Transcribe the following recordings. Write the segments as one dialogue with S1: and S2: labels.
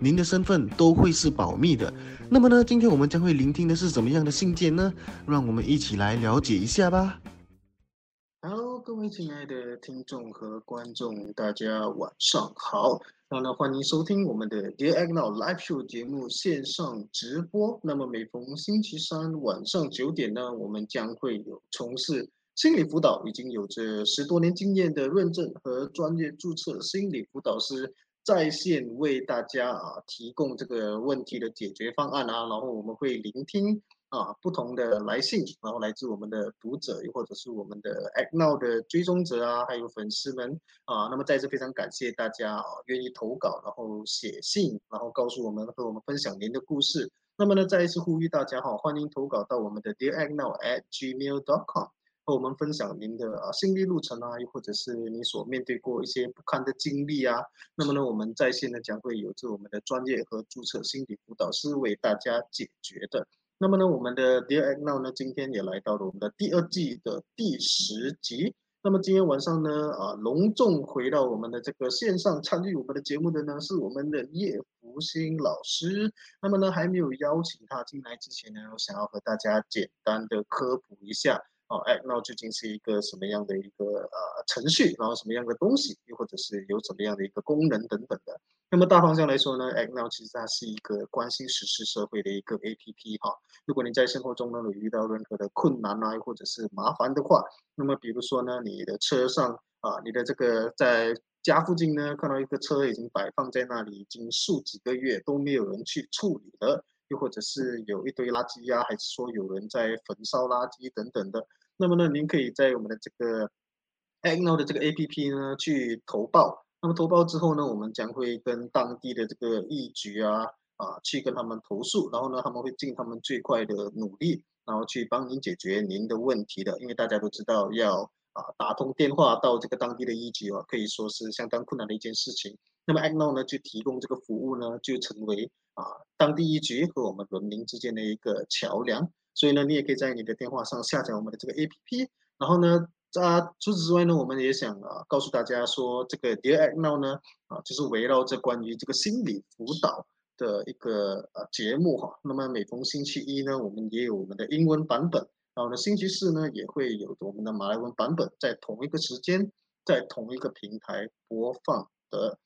S1: 您的身份都会是保密的。那么呢，今天我们将会聆听的是怎么样的信件呢？让我们一起来了解一下吧。
S2: Hello，各位亲爱的听众和观众，大家晚上好。那呢，欢迎收听我们的 Dear a g n o Live Show 节目线上直播。那么每逢星期三晚上九点呢，我们将会有从事心理辅导，已经有着十多年经验的认证和专业注册心理辅导师。在线为大家啊提供这个问题的解决方案啊，然后我们会聆听啊不同的来信，然后来自我们的读者，又或者是我们的 Act Now 的追踪者啊，还有粉丝们啊，那么再次非常感谢大家啊愿意投稿，然后写信，然后告诉我们和我们分享您的故事。那么呢，再一次呼吁大家哈，欢迎投稿到我们的 Dear Act Now at gmail.com 和我们分享您的啊心历路程啊，又或者是你所面对过一些不堪的经历啊，那么呢，我们在线呢将会有着我们的专业和注册心理辅导师为大家解决的。那么呢，我们的 Dear a g Now 呢，今天也来到了我们的第二季的第十集。那么今天晚上呢，啊，隆重回到我们的这个线上参与我们的节目的呢，是我们的叶福星老师。那么呢，还没有邀请他进来之前呢，我想要和大家简单的科普一下。哦，哎，那究竟是一个什么样的一个呃程序，然后什么样的东西，又或者是有怎么样的一个功能等等的？那么大方向来说呢，哎，那其实它是一个关心实施社会的一个 A P P 哈。如果你在生活中呢有遇到任何的困难啊，或者是麻烦的话，那么比如说呢，你的车上啊，你的这个在家附近呢看到一个车已经摆放在那里，已经数几个月都没有人去处理了。又或者是有一堆垃圾呀，还是说有人在焚烧垃圾等等的，那么呢，您可以在我们的这个 Agno 的这个 APP 呢去投报。那么投报之后呢，我们将会跟当地的这个义局啊啊去跟他们投诉，然后呢，他们会尽他们最快的努力，然后去帮您解决您的问题的。因为大家都知道，要啊打通电话到这个当地的义局啊，可以说是相当困难的一件事情。那么 Agno 呢，就提供这个服务呢，就成为啊，当地一局和我们人民之间的一个桥梁，所以呢，你也可以在你的电话上下载我们的这个 APP，然后呢，在除此之外呢，我们也想啊告诉大家说，这个 Dear Act Now 呢，啊，就是围绕着关于这个心理辅导的一个呃节目哈。那么每逢星期一呢，我们也有我们的英文版本，然后呢，星期四呢也会有我们的马来文版本，在同一个时间，在同一个平台播放的。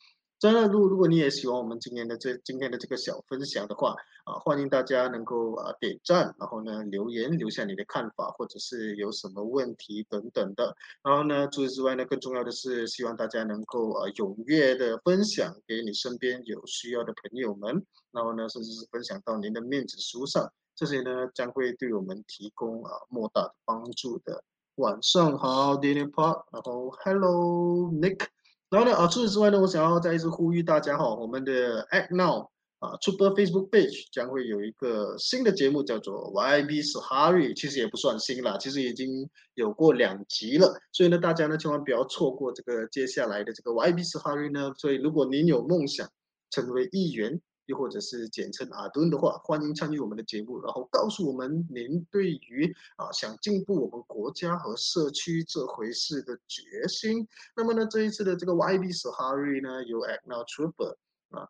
S2: 真的，如如果你也喜欢我们今天的这今天的这个小分享的话，啊，欢迎大家能够啊点赞，然后呢留言留下你的看法，或者是有什么问题等等的。然后呢，除此之外呢，更重要的是希望大家能够啊踊跃的分享给你身边有需要的朋友们，然后呢，甚至是分享到您的面子书上，这些呢将会对我们提供啊莫大的帮助的。晚上好 d a n i e Park，然后 Hello Nick。然后呢，啊，除此之外呢，我想要再一次呼吁大家哈，我们的 Act Now 啊，Super Facebook Page 将会有一个新的节目，叫做 YB 是 Harry，其实也不算新了，其实已经有过两集了，所以呢，大家呢千万不要错过这个接下来的这个 YB 是 Harry 呢。所以如果您有梦想成为议员，又或者是简称阿敦的话，欢迎参与我们的节目，然后告诉我们您对于啊想进步我们国家和社区这回事的决心。那么呢，这一次的这个 YB Sahari 呢，由 Act Now Trooper 啊，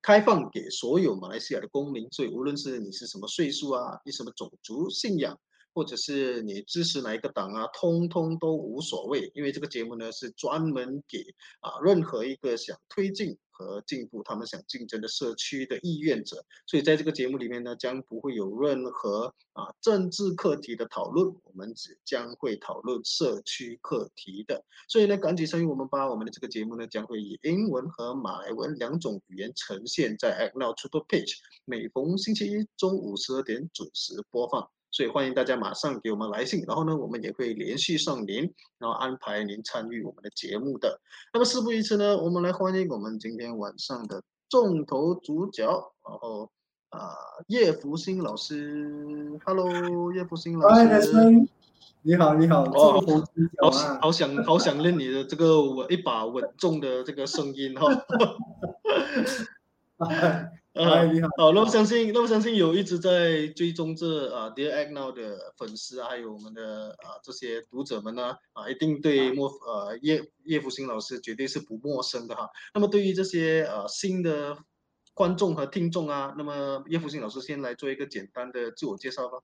S2: 开放给所有马来西亚的公民，所以无论是你是什么岁数啊，你什么种族、信仰，或者是你支持哪一个党啊，通通都无所谓，因为这个节目呢是专门给啊任何一个想推进。和进步，他们想竞争的社区的意愿者，所以在这个节目里面呢，将不会有任何啊政治课题的讨论，我们只将会讨论社区课题的。所以呢，赶紧参与我们吧！我们的这个节目呢，将会以英文和马来文两种语言呈现在 Act Now Super Page，每逢星期一中午十二点准时播放。所以欢迎大家马上给我们来信，然后呢，我们也会联系上您，然后安排您参与我们的节目的。那么事不宜迟呢，我们来欢迎我们今天晚上的重头主角，然后啊，叶福星老师，Hello，叶福星老师。
S3: 你好，你好，
S2: 哦
S3: 中红金角
S2: 好
S3: 想，
S2: 好想好想念你的这个稳一把稳重的这个声音哈。
S3: 哎，
S2: 啊，
S3: 你好，
S2: 好，那么相信，那么相信有一直在追踪这啊 Dear Act Now 的粉丝啊，还有我们的啊这些读者们呢，啊，一定对莫呃叶叶福星老师绝对是不陌生的哈。那么对于这些呃新的观众和听众啊，那么叶福星老师先来做一个简单的自我介绍吧。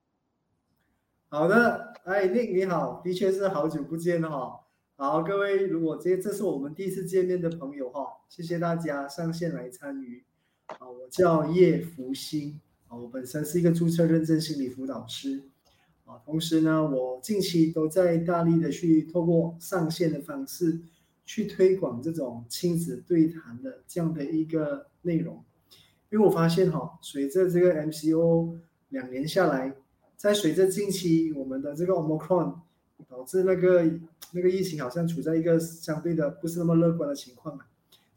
S3: 好的，哎，Nick 你好，的确是好久不见了哈。好，各位，如果这这是我们第一次见面的朋友哈，谢谢大家上线来参与。啊，我叫叶福星，啊，我本身是一个注册认证心理辅导师，啊，同时呢，我近期都在大力的去透过上线的方式去推广这种亲子对谈的这样的一个内容，因为我发现哈，随着这个 MCO 两年下来，在随着近期我们的这个 Omicron 导致那个那个疫情好像处在一个相对的不是那么乐观的情况啊。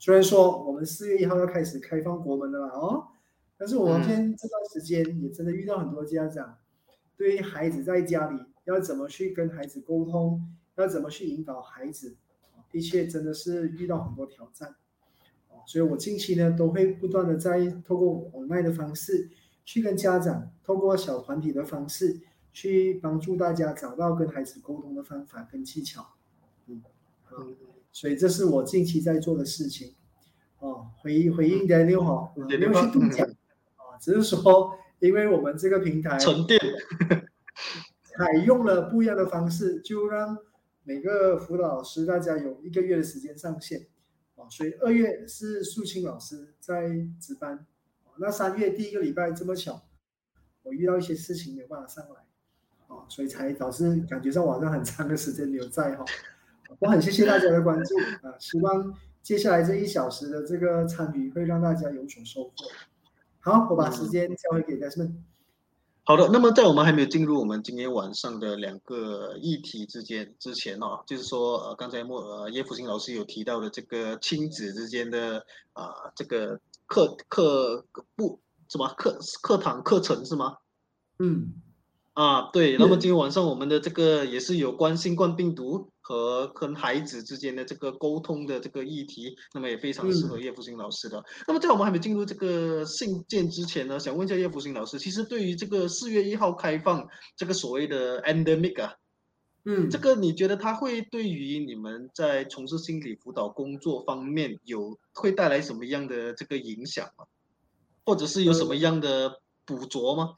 S3: 虽然说我们四月一号要开始开放国门了啦哦，但是我们天这段时间也真的遇到很多家长，对于孩子在家里要怎么去跟孩子沟通，要怎么去引导孩子，的确真的是遇到很多挑战。哦，所以我近期呢都会不断的在透过 online 的方式，去跟家长透过小团体的方式，去帮助大家找到跟孩子沟通的方法跟技巧。嗯，好。
S2: 嗯，
S3: 所以这是我近期在做的事情。哦，回回应 Daniel 哈，
S2: 嗯
S3: 没有去度假啊，只是说因为我们这个平台
S2: 沉淀，
S3: 采用了不一样的方式，就让每个辅导老师大家有一个月的时间上线。哦，所以二月是素清老师在值班，哦，那三月第一个礼拜这么巧，我遇到一些事情没有办法上来，哦，所以才导致感觉上晚上很长的时间没有在哈。我很谢谢大家的关注啊，希望接下来这一小时的这个参与会让大家有所收获。好，我把时间交回给 Desmond。
S2: 好的，那么在我们还没有进入我们今天晚上的两个议题之间之前哦，就是说呃，刚才莫呃叶福星老师有提到的这个亲子之间的啊、这个课课不什么课课堂课程是吗？
S3: 嗯。
S2: 啊，对，那么今天晚上我们的这个也是有关新冠病毒和跟孩子之间的这个沟通的这个议题，那么也非常适合叶福星老师的。那么在我们还没进入这个信件之前呢，想问一下叶福星老师，其实对于这个四月一号开放这个所谓的 endemic 啊，
S3: 嗯，
S2: 这个你觉得它会对于你们在从事心理辅导工作方面有会带来什么样的这个影响吗？或者是有什么样的捕捉吗？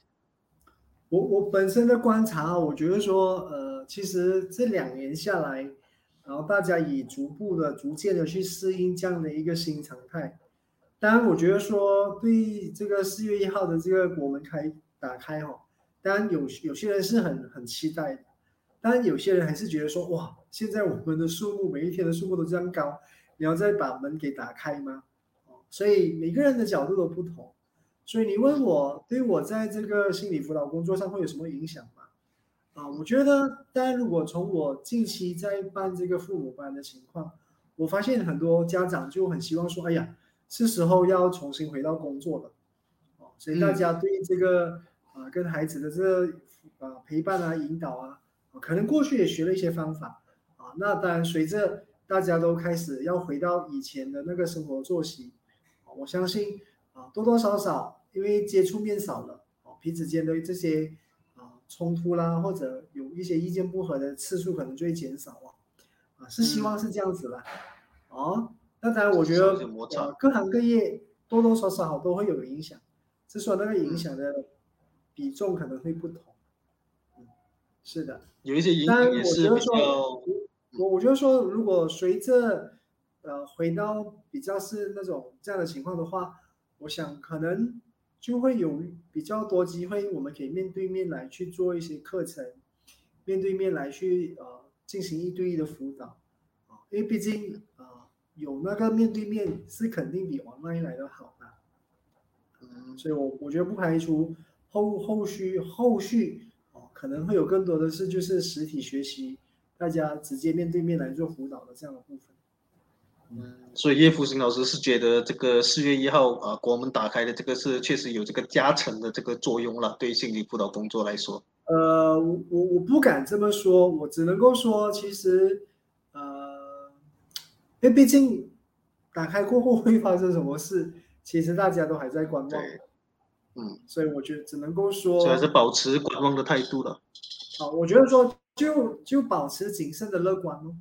S3: 我我本身的观察，我觉得说，呃，其实这两年下来，然后大家也逐步的、逐渐的去适应这样的一个新常态。当然，我觉得说对这个四月一号的这个国门开打开哈，当然有有些人是很很期待的，当然有些人还是觉得说，哇，现在我们的数目每一天的数目都这样高，你要再把门给打开吗？哦，所以每个人的角度都不同。所以你问我对我在这个心理辅导工作上会有什么影响吗？啊，我觉得，当然，如果从我近期在办这个父母班的情况，我发现很多家长就很希望说，哎呀，是时候要重新回到工作了，哦，所以大家对这个啊跟孩子的这个啊陪伴啊引导啊，可能过去也学了一些方法啊，那当然随着大家都开始要回到以前的那个生活作息，我相信。啊，多多少少因为接触面少了，哦，彼此间的这些啊冲突啦，或者有一些意见不合的次数可能就会减少啊，啊，是希望是这样子啦，哦，那当然我觉得啊各行各业多多少少都会有影响，只是说那个影响的比重可能会不同，嗯，是的，
S2: 有一些影响也是比较，
S3: 我我觉得说如果随着呃回到比较是那种这样的情况的话。我想可能就会有比较多机会，我们可以面对面来去做一些课程，面对面来去呃进行一对一的辅导啊，因为毕竟啊有那个面对面是肯定比 online 来的好的，嗯，所以我我觉得不排除后后续后续哦可能会有更多的是就是实体学习，大家直接面对面来做辅导的这样的部分。
S2: 嗯，所以叶福星老师是觉得这个四月一号啊，国门打开的这个是确实有这个加成的这个作用了，对心理辅导工作来说。
S3: 呃，我我我不敢这么说，我只能够说，其实，呃，因为毕竟打开过后会发生什么事，其实大家都还在观望。
S2: 对，嗯，
S3: 所以我觉得只能够说，
S2: 还是保持观望的态度了。
S3: 好，我觉得说就就保持谨慎的乐观咯。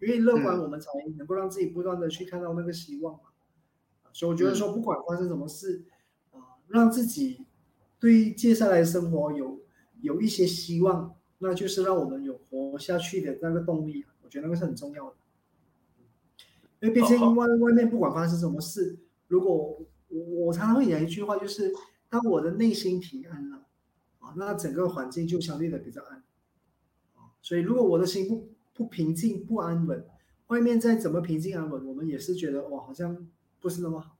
S3: 因为乐观，我们才能够让自己不断的去看到那个希望嘛。所以我觉得说，不管发生什么事，啊，让自己对接下来的生活有有一些希望，那就是让我们有活下去的那个动力。我觉得那个是很重要的。因为毕竟外外面不管发生什么事，如果我我常常会讲一句话，就是当我的内心平安了，啊，那整个环境就相对的比较安。所以如果我的心不不平静、不安稳，外面再怎么平静安稳，我们也是觉得哇，好像不是那么好。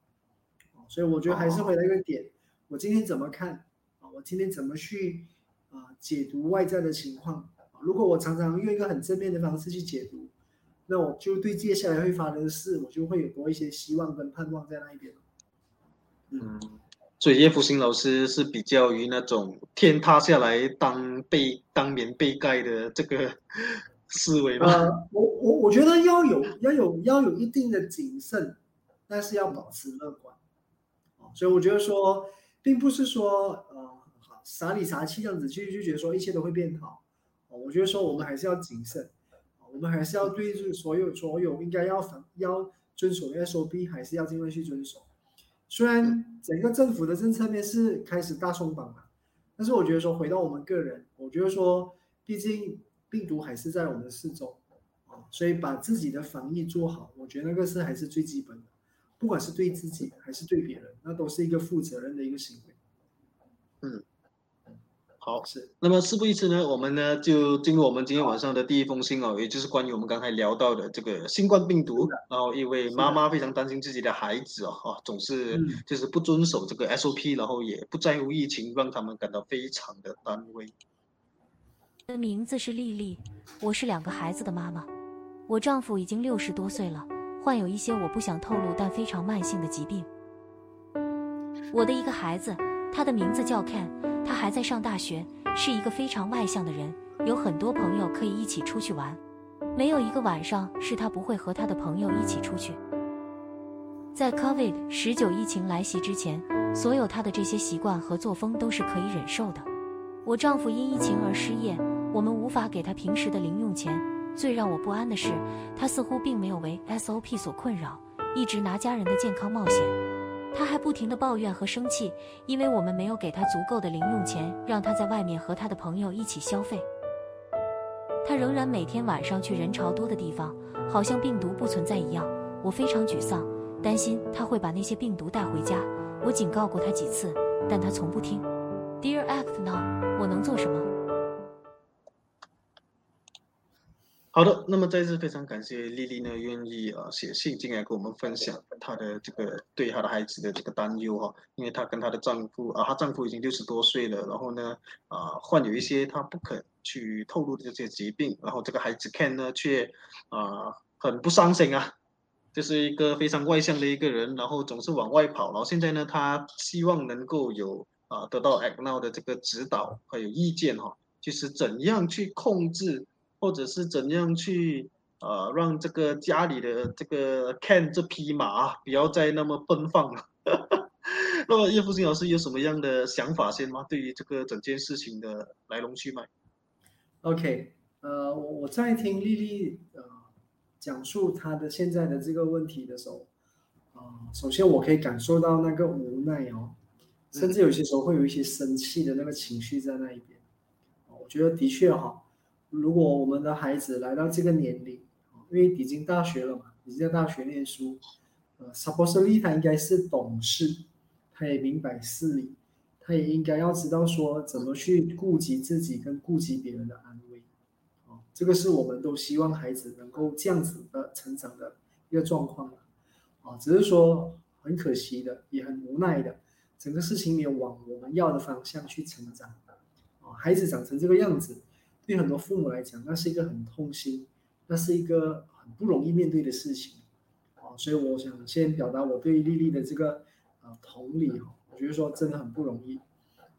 S3: 所以我觉得还是回到一个点，我今天怎么看啊？我今天怎么去啊解读外在的情况？如果我常常用一个很正面的方式去解读，那我就对接下来会发生的事，我就会有多一些希望跟盼望在那一边。
S2: 嗯，所以叶福星老师是比较于那种天塌下来当被当棉被盖的这个。思维
S3: 呃，我我我觉得要有要有要有一定的谨慎，但是要保持乐观，所以我觉得说，并不是说呃傻里傻气这样子去就觉得说一切都会变好，我觉得说我们还是要谨慎，我们还是要对就是所有所有应该要反要遵守的 SOP 还是要尽量去遵守，虽然整个政府的政策面是开始大松绑了，但是我觉得说回到我们个人，我觉得说毕竟。病毒还是在我们的四周，啊，所以把自己的防疫做好，我觉得那个是还是最基本的，不管是对自己还是对别人，那都是一个负责任的一个行为。
S2: 嗯，好，是。那么事不宜迟呢，我们呢就进入我们今天晚上的第一封信哦，也就是关于我们刚才聊到的这个新冠病毒。然后一位妈妈非常担心自己的孩子哦，啊，总是就是不遵守这个 SOP，然后也不在乎疫情，让他们感到非常的担忧。
S4: 的名字是丽丽，我是两个孩子的妈妈。我丈夫已经六十多岁了，患有一些我不想透露但非常慢性的疾病。我的一个孩子，他的名字叫 Ken，他还在上大学，是一个非常外向的人，有很多朋友可以一起出去玩，没有一个晚上是他不会和他的朋友一起出去。在 COVID 十九疫情来袭之前，所有他的这些习惯和作风都是可以忍受的。我丈夫因疫情而失业。我们无法给他平时的零用钱。最让我不安的是，他似乎并没有为 SOP 所困扰，一直拿家人的健康冒险。他还不停地抱怨和生气，因为我们没有给他足够的零用钱，让他在外面和他的朋友一起消费。他仍然每天晚上去人潮多的地方，好像病毒不存在一样。我非常沮丧，担心他会把那些病毒带回家。我警告过他几次，但他从不听。Dear Act Now，我能做什么？
S2: 好的，那么再次非常感谢丽丽呢，愿意啊写信进来跟我们分享她的这个对她的孩子的这个担忧哈，因为她跟她的丈夫啊，她丈夫已经六十多岁了，然后呢啊患有一些她不肯去透露的这些疾病，然后这个孩子 Ken 呢却啊很不伤心啊，就是一个非常外向的一个人，然后总是往外跑，然后现在呢他希望能够有啊得到 a c n o w 的这个指导还有意见哈，就是怎样去控制。或者是怎样去呃让这个家里的这个 Ken 这匹马不要再那么奔放了？那么叶福星老师有什么样的想法先吗？对于这个整件事情的来龙去脉
S3: ？OK，呃，我我在听丽丽呃讲述她的现在的这个问题的时候，啊，首先我可以感受到那个无奈哦，甚至有些时候会有一些生气的那个情绪在那一边。我觉得的确哈。如果我们的孩子来到这个年龄，因为已经大学了嘛，已经在大学念书，呃，supposedly 他应该是懂事，他也明白事理，他也应该要知道说怎么去顾及自己跟顾及别人的安危，哦，这个是我们都希望孩子能够这样子的成长的一个状况啊，只是说很可惜的，也很无奈的，整个事情没有往我们要的方向去成长，啊，孩子长成这个样子。对很多父母来讲，那是一个很痛心，那是一个很不容易面对的事情，啊，所以我想先表达我对丽丽的这个啊同理哈，我觉得说真的很不容易。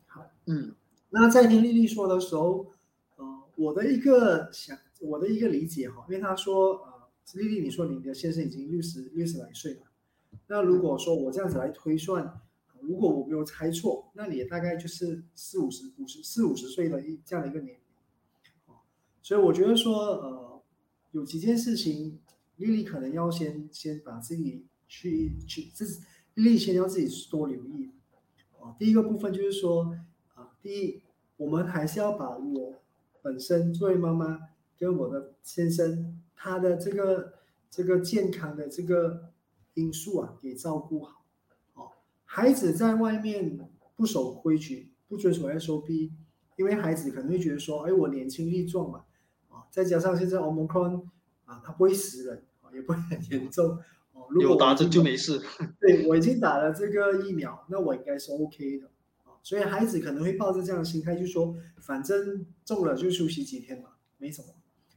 S3: 好，
S2: 嗯，
S3: 那在听丽丽说的时候，呃，我的一个想，我的一个理解哈，因为她说，呃，丽丽，你说你的先生已经六十六十来岁了，那如果说我这样子来推算，如果我没有猜错，那你也大概就是四五十、五十四五十岁的一这样的一个年龄，所以我觉得说，呃，有几件事情，丽丽可能要先先把自己去去自。立先要自己多留意，哦，第一个部分就是说，啊，第一，我们还是要把我本身作为妈妈跟我的先生他的这个这个健康的这个因素啊给照顾好，哦，孩子在外面不守规矩，不遵守 SOP，因为孩子可能会觉得说，哎，我年轻力壮嘛，再加上现在 Omicron 啊，它不会死人，啊，也不会很严重。
S2: 哦。如果打针就没事。
S3: 对我已经打了这个疫苗，那我应该是 OK 的啊。所以孩子可能会抱着这样的心态，就说反正中了就休息几天嘛，没什么。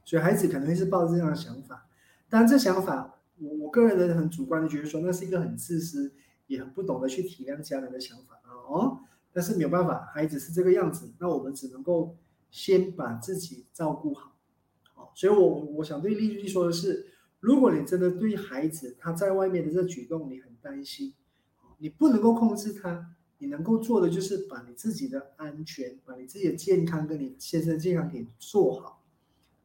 S3: 所以孩子可能会是抱着这样的想法。但这想法，我我个人的很主观的觉得说，那是一个很自私，也很不懂得去体谅家人的想法啊。哦，但是没有办法，孩子是这个样子，那我们只能够先把自己照顾好。所以我我想对丽丽说的是。如果你真的对孩子他在外面的这举动你很担心，你不能够控制他，你能够做的就是把你自己的安全、把你自己的健康跟你先生健康给做好。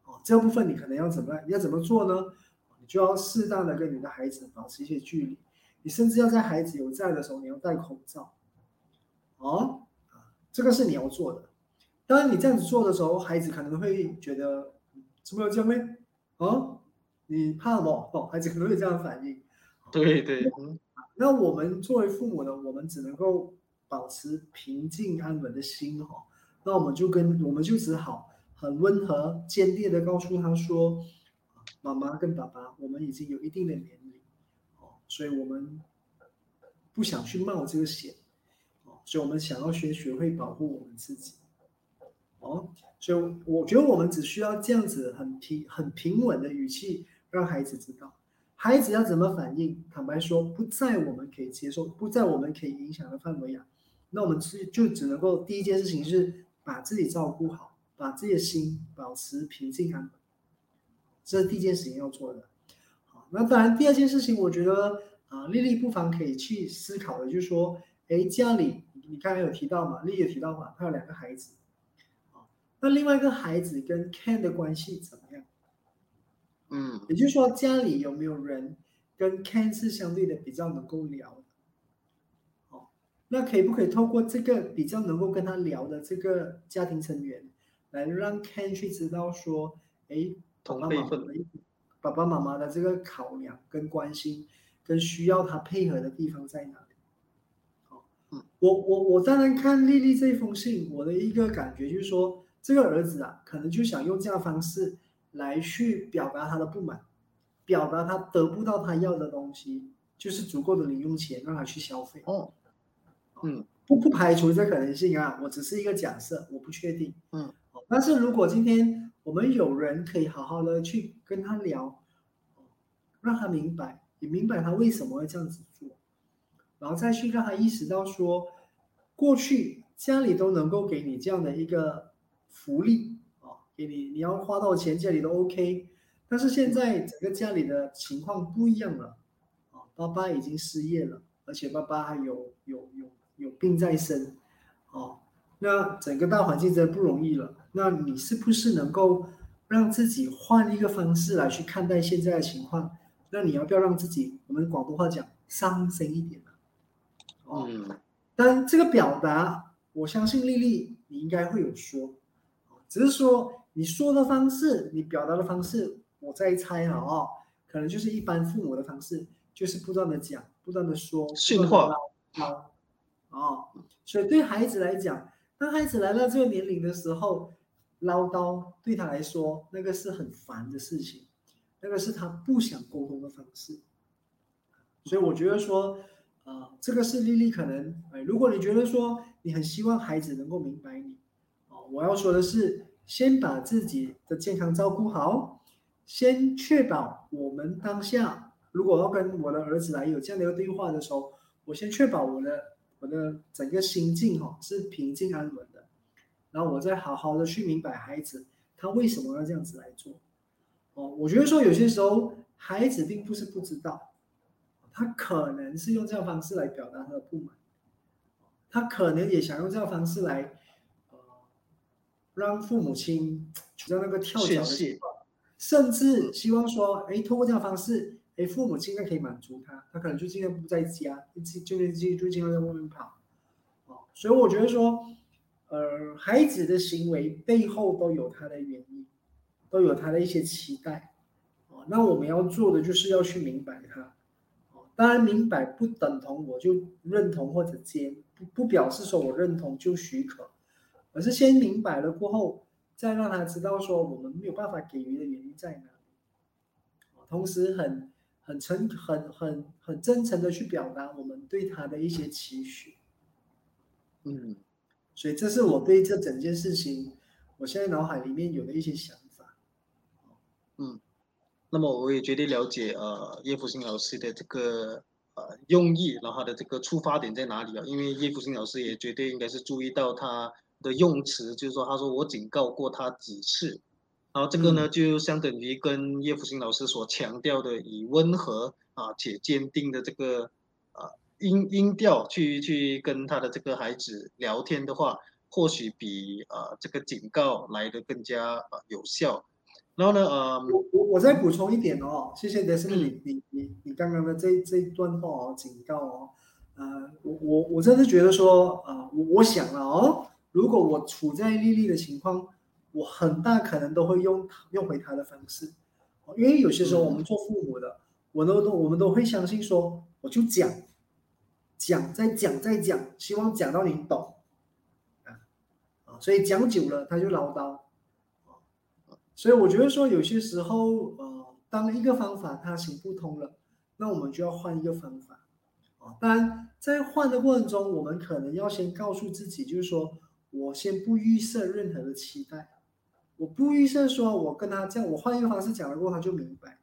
S3: 哦，这部分你可能要怎么要怎么做呢？你就要适当的跟你的孩子保持一些距离，你甚至要在孩子有在的时候你要戴口罩。哦，啊，这个是你要做的。当然你这样子做的时候，孩子可能会觉得怎么有这样呢？啊？你怕不？哦，孩子可能会这样反应。
S2: 对对，
S3: 那我们作为父母呢，我们只能够保持平静安稳的心哈。那我们就跟我们就只好很温和、坚定的告诉他说：“妈妈跟爸爸，我们已经有一定的年龄哦，所以我们不想去冒这个险哦，所以我们想要先学会保护我们自己哦。所以我觉得我们只需要这样子很平、很平稳的语气。”让孩子知道，孩子要怎么反应。坦白说，不在我们可以接受，不在我们可以影响的范围啊。那我们只就只能够第一件事情是把自己照顾好，把自己的心保持平静安稳，这是第一件事情要做的。好，那当然第二件事情，我觉得啊，丽丽不妨可以去思考的，就是说，哎，家里你刚才有提到嘛，丽丽有提到嘛，她有两个孩子，那另外一个孩子跟 Ken 的关系怎么样？
S2: 嗯，
S3: 也就是说，家里有没有人跟 Ken 是相对的比较能够聊的？哦，那可以不可以透过这个比较能够跟他聊的这个家庭成员，来让 Ken 去知道说，哎，
S2: 同辈分的
S3: 爸爸妈妈的这个考量跟关心，跟需要他配合的地方在哪里？好，嗯，我我我当然看丽丽这封信，我的一个感觉就是说，这个儿子啊，可能就想用这样的方式。来去表达他的不满，表达他得不到他要的东西，就是足够的零用钱让他去消费。
S2: 哦，嗯，
S3: 不不排除这可能性啊，我只是一个假设，我不确定。
S2: 嗯，
S3: 但是如果今天我们有人可以好好的去跟他聊，让他明白，也明白他为什么会这样子做，然后再去让他意识到说，过去家里都能够给你这样的一个福利啊。给你，你要花多少钱，家里都 OK。但是现在整个家里的情况不一样了，啊，爸爸已经失业了，而且爸爸还有有有有病在身，哦，那整个大环境真的不容易了。那你是不是能够让自己换一个方式来去看待现在的情况？那你要不要让自己，我们广东话讲，伤心一点呢？
S2: 哦，
S3: 但这个表达，我相信丽丽你应该会有说，只是说。你说的方式，你表达的方式，我在猜啊，哦，可能就是一般父母的方式，就是不断的讲，不断的说，
S2: 训话，
S3: 啊，哦，所以对孩子来讲，当孩子来到这个年龄的时候，唠叨对他来说，那个是很烦的事情，那个是他不想沟通的方式，所以我觉得说，啊，这个是丽丽可能，哎，如果你觉得说你很希望孩子能够明白你，哦，我要说的是。先把自己的健康照顾好，先确保我们当下如果要跟我的儿子来有这样的一个对话的时候，我先确保我的我的整个心境哈是平静安稳的，然后我再好好的去明白孩子他为什么要这样子来做。哦，我觉得说有些时候孩子并不是不知道，他可能是用这样方式来表达他的不满，他可能也想用这样方式来，让父母亲处在那个跳脚的情况，甚至希望说，哎，通过这样方式，哎，父母尽量可以满足他，他可能就尽量不在家，就就就就尽量在外面跑，哦，所以我觉得说，呃，孩子的行为背后都有他的原因。都有他的一些期待，哦，那我们要做的就是要去明白他，哦，当然明白不等同我就认同或者接，不不表示说我认同就许可，而是先明白了过后，再让他知道说我们没有办法给予的原因在哪里，同时很很诚很很很真诚的去表达我们对他的一些期许，嗯，所以这是我对这整件事情，我现在脑海里面有的一些想法。
S2: 嗯，那么我也绝对了解呃叶福星老师的这个呃用意，然后他的这个出发点在哪里啊？因为叶福星老师也绝对应该是注意到他的用词，就是说他说我警告过他几次，然后这个呢就相等于跟叶福星老师所强调的以温和啊且坚定的这个啊音音调去去跟他的这个孩子聊天的话，或许比啊这个警告来的更加啊有效。然后呢？呃，
S3: 我我我再补充一点哦，谢谢德斯你你你你刚刚的这这一段话哦，警告哦，呃，我我我真是觉得说啊，我我想了哦，如果我处在丽丽的情况，我很大可能都会用用回他的方式，因为有些时候我们做父母的，我都都我们都会相信说，我就讲讲再讲再讲，希望讲到你懂。啊啊，所以讲久了他就唠叨。所以我觉得说，有些时候，呃，当一个方法它行不通了，那我们就要换一个方法，啊，当然在换的过程中，我们可能要先告诉自己，就是说我先不预设任何的期待，我不预设说我跟他这样，我换一个方式讲了过他就明白，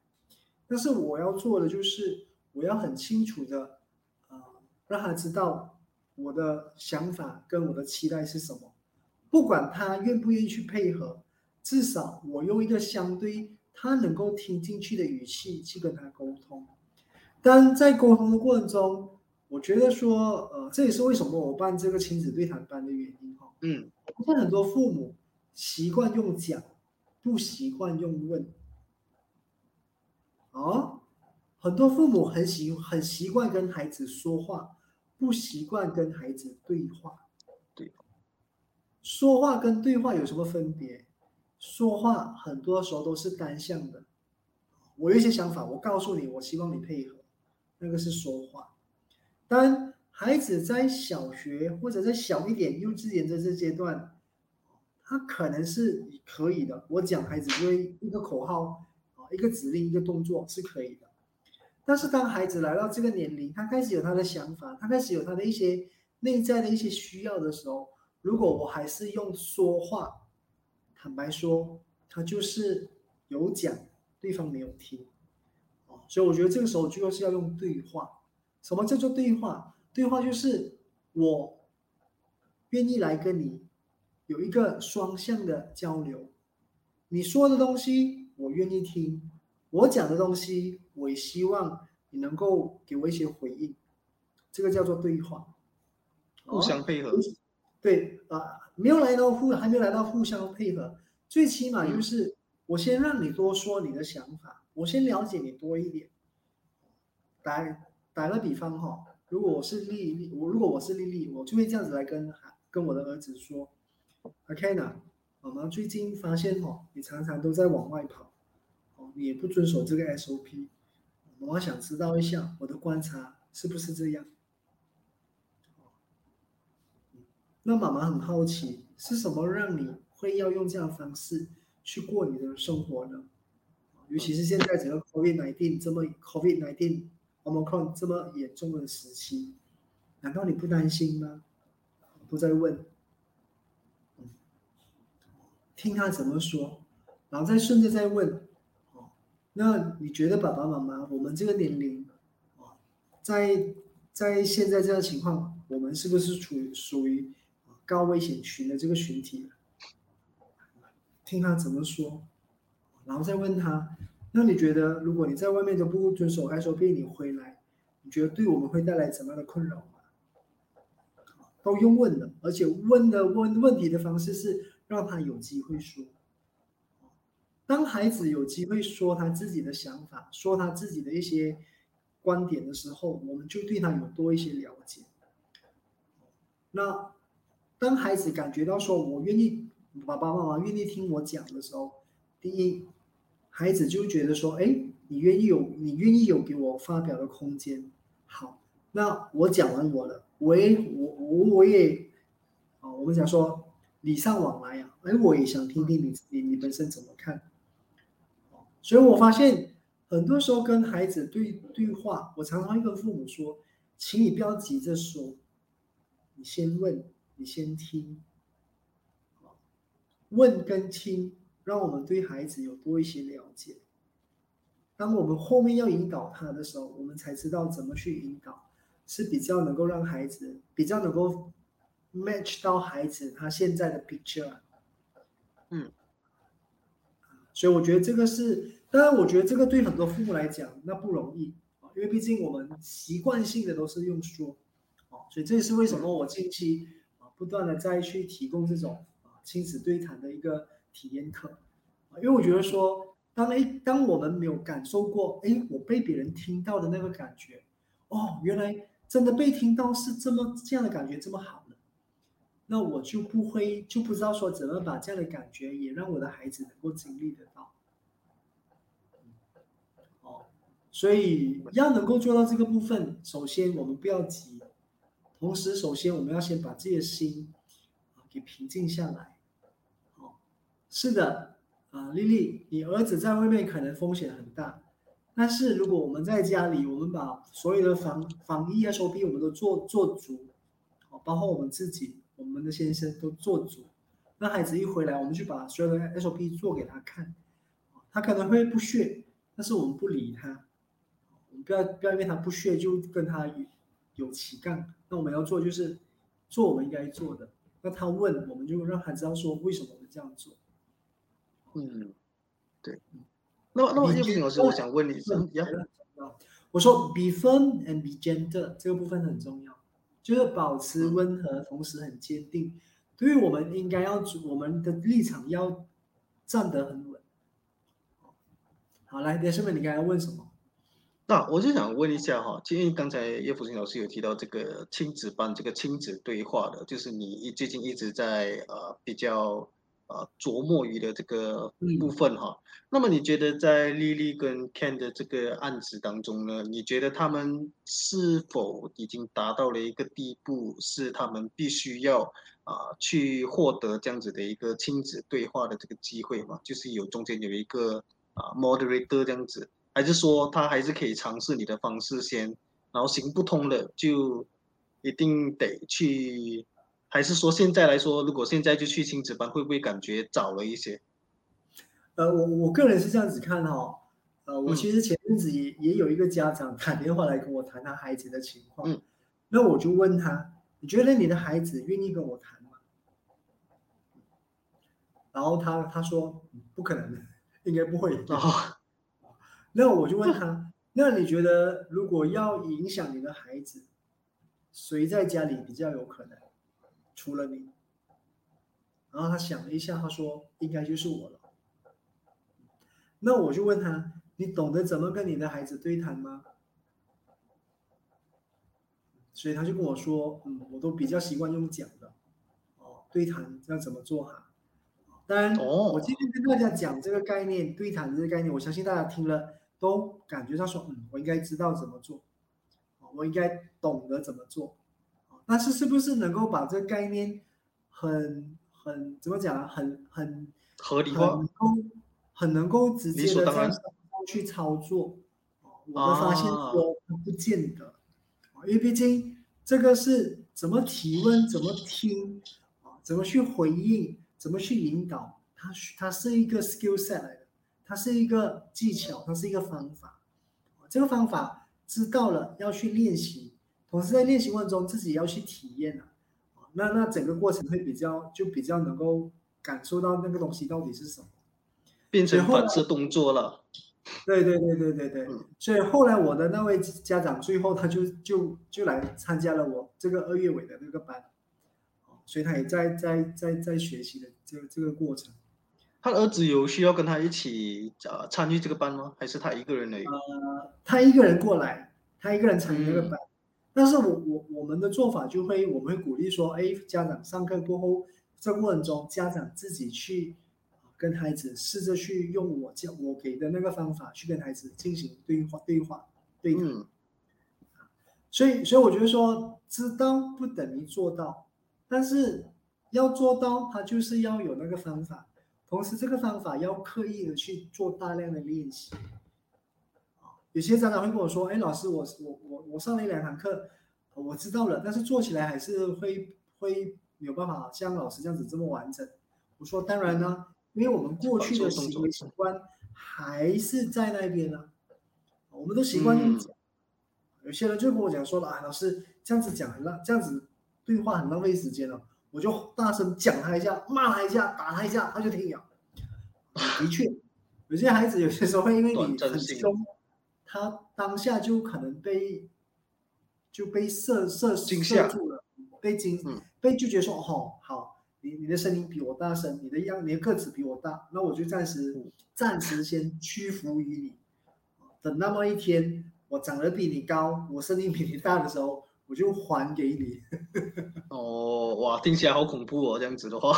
S3: 但是我要做的就是我要很清楚的，啊，让他知道我的想法跟我的期待是什么，不管他愿不愿意去配合。至少我用一个相对他能够听进去的语气去跟他沟通，但在沟通的过程中，我觉得说，呃，这也是为什么我办这个亲子对谈班的原因哈。嗯，现在很多父母习惯用讲，不习惯用问。哦，很多父母很习很习惯跟孩子说话，不习惯跟孩子对话。
S2: 对，
S3: 说话跟对话有什么分别？说话很多时候都是单向的，我有一些想法，我告诉你，我希望你配合，那个是说话。当孩子在小学或者在小一点幼稚园的这阶段，他可能是可以的。我讲孩子因为一个口号啊，一个指令，一个动作是可以的。但是当孩子来到这个年龄，他开始有他的想法，他开始有他的一些内在的一些需要的时候，如果我还是用说话。坦白说，他就是有讲，对方没有听，哦，所以我觉得这个时候就是要用对话。什么叫做对话？对话就是我愿意来跟你有一个双向的交流。你说的东西我愿意听，我讲的东西我也希望你能够给我一些回应。这个叫做对话，
S2: 互相配合。
S3: 对啊。没有来到互，还没有来到互相配合，最起码就是我先让你多说你的想法，我先了解你多一点。打打个比方哈，如果我是丽丽，我如果我是丽丽，我就会这样子来跟跟我的儿子说，OK 呢，妈妈最近发现哦，你常常都在往外跑，哦，你也不遵守这个 SOP，妈妈想知道一下我的观察是不是这样。那妈妈很好奇，是什么让你会要用这样的方式去过你的生活呢？尤其是现在整个 COVID-19 这么 COVID-19 Omicron 这么严重的时期，难道你不担心吗？都在问，听他怎么说，然后再顺着再问，哦，那你觉得爸爸妈妈，我们这个年龄，哦，在在现在这样情况，我们是不是处于属于？高危险群的这个群体，听他怎么说，然后再问他，那你觉得如果你在外面都不遵守 SOP，你回来，你觉得对我们会带来怎么样的困扰吗？都用问的，而且问的问问题的方式是让他有机会说。当孩子有机会说他自己的想法，说他自己的一些观点的时候，我们就对他有多一些了解。那当孩子感觉到说我愿意，爸爸妈妈愿意听我讲的时候，第一，孩子就觉得说，哎，你愿意有，你愿意有给我发表的空间。好，那我讲完我的，我也我我我也，啊，我们讲说礼尚往来呀，哎，我也想听听你你你本身怎么看。所以我发现很多时候跟孩子对对话，我常常会跟父母说，请你不要急着说，你先问，你先听，问跟听，让我们对孩子有多一些了解。当我们后面要引导他的时候，我们才知道怎么去引导，是比较能够让孩子比较能够 match 到孩子他现在的 picture。
S2: 嗯，
S3: 所以我觉得这个是。当然，我觉得这个对很多父母来讲那不容易啊，因为毕竟我们习惯性的都是用说，哦，所以这也是为什么我近期啊不断的再去提供这种啊亲子对谈的一个体验课，因为我觉得说，当哎当我们没有感受过哎我被别人听到的那个感觉，哦，原来真的被听到是这么这样的感觉这么好的，那我就不会就不知道说怎么把这样的感觉也让我的孩子能够经历得到。哦所以要能够做到这个部分，首先我们不要急，同时首先我们要先把自己的心给平静下来。是的，啊，丽丽，你儿子在外面可能风险很大，但是如果我们在家里，我们把所有的防防疫 SOP 我们都做做足，哦，包括我们自己、我们的先生都做足，那孩子一回来，我们就把所有的 SOP 做给他看，他可能会不屑，但是我们不理他。不要不要因为他不屑就跟他有有起杠，那我们要做就是做我们应该做的。那他问，我们就让他知道说为什么我们这样做。
S2: 嗯，对。那那叶斌老师，我想问你，
S3: 我说 be firm and be gentle 这个部分很重要，就是保持温和，同时很坚定。对于我们应该要我们的立场要站得很稳。好，来，连胜妹，你刚才问什么？
S2: 那我就想问一下哈，因为刚才叶福清老师有提到这个亲子班，这个亲子对话的，就是你最近一直在呃比较呃琢磨于的这个部分哈。那么你觉得在丽丽跟 Ken 的这个案子当中呢，你觉得他们是否已经达到了一个地步，是他们必须要啊去获得这样子的一个亲子对话的这个机会嘛？就是有中间有一个啊 moderator 这样子。还是说他还是可以尝试你的方式先，然后行不通了就一定得去，还是说现在来说，如果现在就去亲子班，会不会感觉早了一些？
S3: 呃，我我个人是这样子看哈，呃，我其实前阵子也也有一个家长打电话来跟我谈他孩子的情况，嗯，那我就问他，你觉得你的孩子愿意跟我谈吗？然后他他说不可能，应该不会。那我就问他，那你觉得如果要影响你的孩子，谁在家里比较有可能？除了你。然后他想了一下，他说应该就是我了。那我就问他，你懂得怎么跟你的孩子对谈吗？所以他就跟我说，嗯，我都比较习惯用讲的。哦，对谈要怎么做哈？当然，我今天跟大家讲这个概念，对谈这个概念，我相信大家听了。都感觉到说，嗯，我应该知道怎么做，我应该懂得怎么做，但是是不是能够把这个概念很很怎么讲，很很
S2: 合理化，
S3: 很够很能够直接的在去操作？我的发现说不见得，因为毕竟这个是怎么提问，怎么听，啊，怎么去回应，怎么去引导，它它是一个 skill set 来的。它是一个技巧，它是一个方法。这个方法知道了要去练习，同时在练习过程中自己要去体验啊。那那整个过程会比较就比较能够感受到那个东西到底是什么。
S2: 变成反射动作了。
S3: 对对对对对对。所以后来我的那位家长最后他就就就来参加了我这个二月尾的那个班，所以他也在在在在学习的这个这个过程。
S2: 他儿子有需要跟他一起呃参与这个班吗？还是他一个人而已？
S3: 呃，他一个人过来，他一个人参与那个班。但是我我我们的做法就会，我们会鼓励说，哎，家长上课过后，这过程中家长自己去跟孩子试着去用我教我给的那个方法去跟孩子进行对话对话对谈。所以所以我觉得说，知道不等于做到，但是要做到，他就是要有那个方法，同时这个方法要刻意的去做大量的练习。有些家长会跟我说：“哎，老师，我我我我上了一两堂课，我知道了，但是做起来还是会会没有办法像老师这样子这么完整。”我说：“当然呢，因为我们过去的行为习惯还是在那边呢，我们都习惯。有些人就跟我讲说了：‘啊，老师这样子讲很浪，这样子对话很浪费时间了。’我就大声讲他一下，骂他一下，打他一下，他就听了。的确，有些孩子有些时候会因为你很凶。”他当下就可能被就被射射射住了，被惊，被拒绝说哦好，你你的声音比我大声，你的样你的个子比我大，那我就暂时暂时先屈服于你，等那么一天我长得比你高，我声音比你大的时候，我就还给你。
S2: 哦哇，听起来好恐怖哦，这样子的话，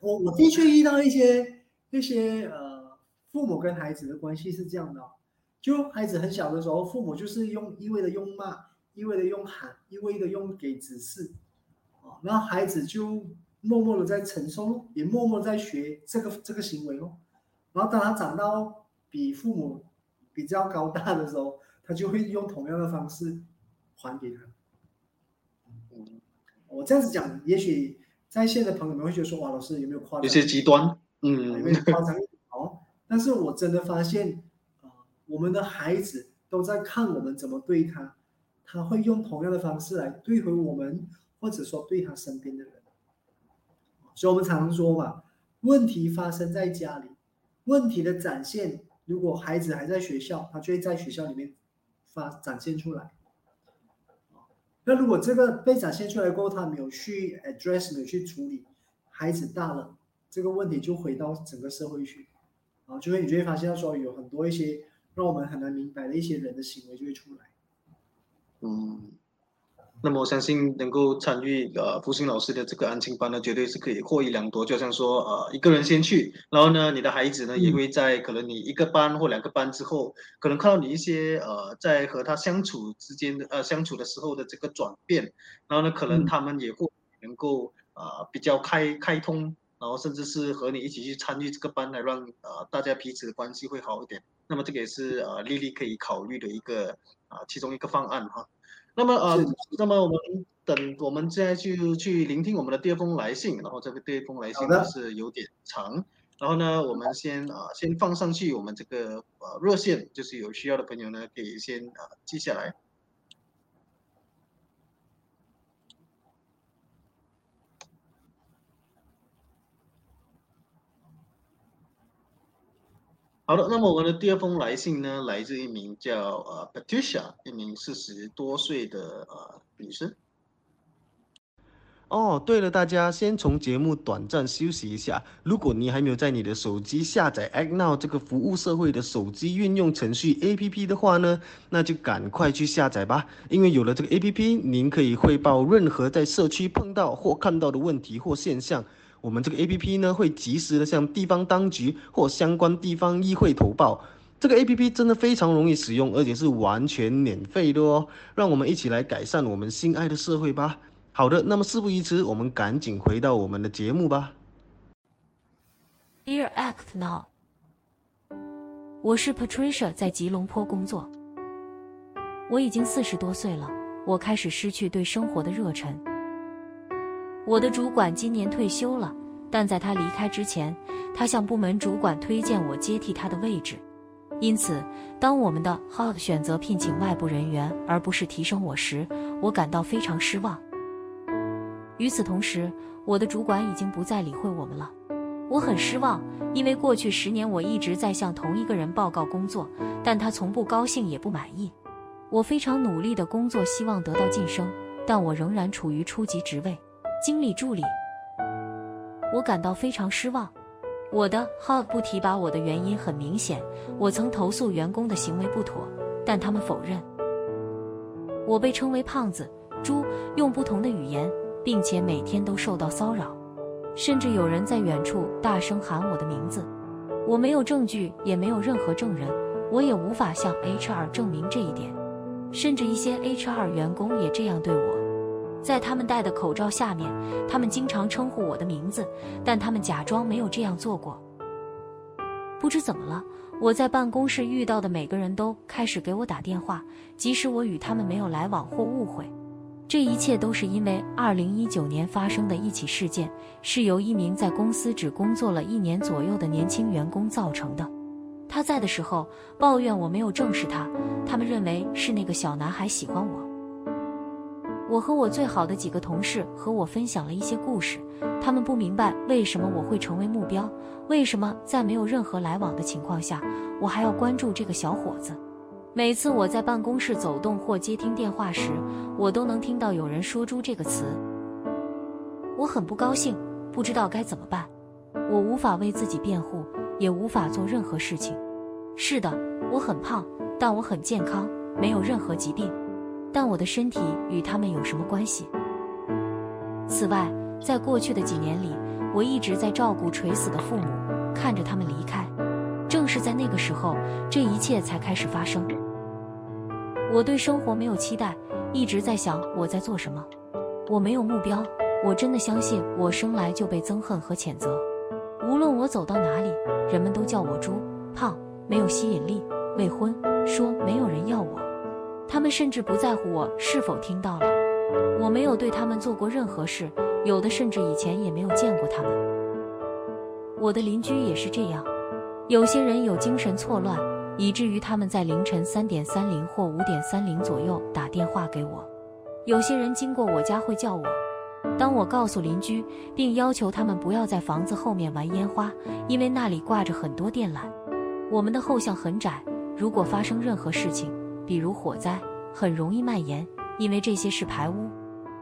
S3: 我我的确遇到一些一些呃父母跟孩子的关系是这样的。就孩子很小的时候，父母就是用一味的用骂，一味的用喊，一味的用给指示，啊，然后孩子就默默的在承受，也默默在学这个这个行为咯。然后当他长到比父母比较高大的时候，他就会用同样的方式还给他。我这样子讲，也许在线的朋友们会觉得说，哇，老师有没有夸张？
S2: 有些极端，嗯，
S3: 有没有夸张？哦，但是我真的发现。我们的孩子都在看我们怎么对他，他会用同样的方式来对回我们，或者说对他身边的人。所以，我们常说嘛，问题发生在家里，问题的展现，如果孩子还在学校，他就会在学校里面发展现出来。那如果这个被展现出来过后，他没有去 address，没有去处理，孩子大了，这个问题就回到整个社会去，啊，就会你就会发现说有很多一些。让我们很难明白的一些人的行为就会出来。
S2: 嗯，那么我相信能够参与呃福星老师的这个安亲班呢，绝对是可以获益良多。就像说呃一个人先去，然后呢你的孩子呢也会在可能你一个班或两个班之后，可能看到你一些呃在和他相处之间的呃相处的时候的这个转变，然后呢可能他们也会能够呃比较开开通，然后甚至是和你一起去参与这个班，来让呃大家彼此的关系会好一点。那么这个也是呃丽丽可以考虑的一个啊其中一个方案哈。那么呃，那么我们等我们现在就去聆听我们的第二封来信，然后这个第二封来信呢是有点长，然后呢我们先啊先放上去我们这个呃热线，就是有需要的朋友呢可以先啊记下来。好的，那么我们的第二封来信呢，来自一名叫呃 Patricia，一名四十多岁的呃女生。
S1: 哦，对了，大家先从节目短暂休息一下。如果你还没有在你的手机下载 Act Now 这个服务社会的手机运用程序 APP 的话呢，那就赶快去下载吧。因为有了这个 APP，您可以汇报任何在社区碰到或看到的问题或现象。我们这个 A P P 呢，会及时的向地方当局或相关地方议会投报。这个 A P P 真的非常容易使用，而且是完全免费的哦。让我们一起来改善我们心爱的社会吧。好的，那么事不宜迟，我们赶紧回到我们的节目吧。
S4: Dear Act Now，我是 Patricia，在吉隆坡工作。我已经四十多岁了，我开始失去对生活的热忱。我的主管今年退休了，但在他离开之前，他向部门主管推荐我接替他的位置。因此，当我们的 Hub 选择聘请外部人员而不是提升我时，我感到非常失望。与此同时，我的主管已经不再理会我们了。我很失望，因为过去十年我一直在向同一个人报告工作，但他从不高兴也不满意。我非常努力的工作，希望得到晋升，但我仍然处于初级职位，经理助理。我感到非常失望。我的 hub 不提拔我的原因很明显，我曾投诉员工的行为不妥，但他们否认。我被称为胖子、猪，用不同的语言，并且每天都受到骚扰。甚至有人在远处大声喊我的名字，我没有证据，也没有任何证人，我也无法向 HR 证明这一点。甚至一些 HR 员工也这样对我，在他们戴的口罩下面，他们经常称呼我的名字，但他们假装没有这样做过。不知怎么了，我在办公室遇到的每个人都开始给我打电话，即使我与他们没有来往或误会。这一切都是因为2019年发生的一起事件，是由一名在公司只工作了一年左右的年轻员工造成的。他在的时候抱怨我没有正视他，他们认为是那个小男孩喜欢我。我和我最好的几个同事和我分享了一些故事，他们不明白为什么我会成为目标，为什么在没有任何来往的情况下，我还要关注这个小伙子。每次我在办公室走动或接听电话时，我都能听到有人说出这个词。我很不高兴，不知道该怎么办。我无法为自己辩护，也无法做任何事情。是的，我很胖，但我很健康，没有任何疾病。但我的身体与他们有什么关系？此外，在过去的几年里，我一直在照顾垂死的父母，看着他们离开。正是在那个时候，这一切才开始发生。我对生活没有期待，一直在想我在做什么。我没有目标，我真的相信我生来就被憎恨和谴责。无论我走到哪里，人们都叫我猪、胖、没有吸引力、未婚，说没有人要我。他们甚至不在乎我是否听到了。我没有对他们做过任何事，有的甚至以前也没有见过他们。我的邻居也是这样。有些人有精神错乱，以至于他们在凌晨三点三零或五点三零左右打电话给我。有些人经过我家会叫我。当我告诉邻居，并要求他们不要在房子后面玩烟花，因为那里挂着很多电缆。我们的后巷很窄，如果发生任何事情，比如火灾，很容易蔓延，因为这些是排污。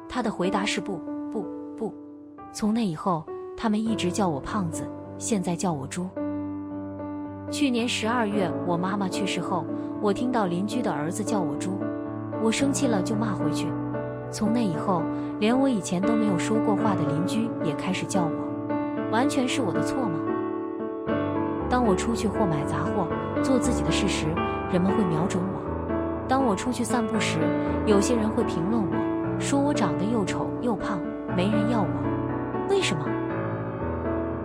S4: 他的回答是不不不。从那以后，他们一直叫我胖子，现在叫我猪。去年十二月，我妈妈去世后，我听到邻居的儿子叫我猪，我生气了就骂回去。从那以后，连我以前都没有说过话的邻居也开始叫我，完全是我的错吗？当我出去或买杂货、做自己的事时，人们会瞄准我；当我出去散步时，有些人会评论我，说我长得又丑又胖，没人要我。为什么？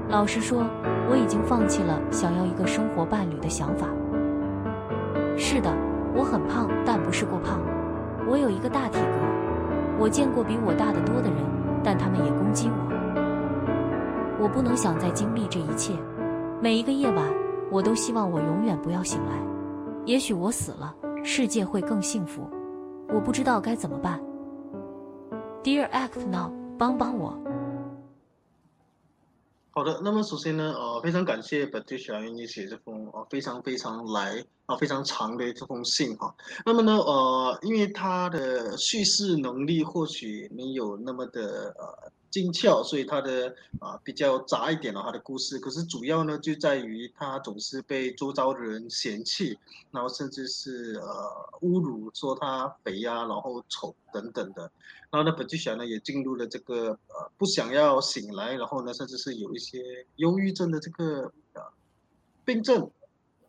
S4: 老实说，我已经放弃了想要一个生活伴侣的想法。是的，我很胖，但不是过胖。我有一个大体格。我见过比我大得多的人，但他们也攻击我。我不能想再经历这一切。每一个夜晚，我都希望我永远不要醒来。也许我死了，世界会更幸福。我不知道该怎么办。Dear Act Now，帮帮我。
S2: 好的，那么首先呢，呃，非常感谢 Patricia 愿意写这封呃非常非常来啊非常长的这封信哈。那么呢，呃，因为他的叙事能力或许没有那么的呃精巧，所以他的啊比较杂一点了他的故事。可是主要呢就在于他总是被周遭的人嫌弃，然后甚至是呃侮辱，说他肥呀，然后丑等等的。然后呢，本剧小呢也进入了这个呃不想要醒来，然后呢，甚至是有一些忧郁症的这个呃病症，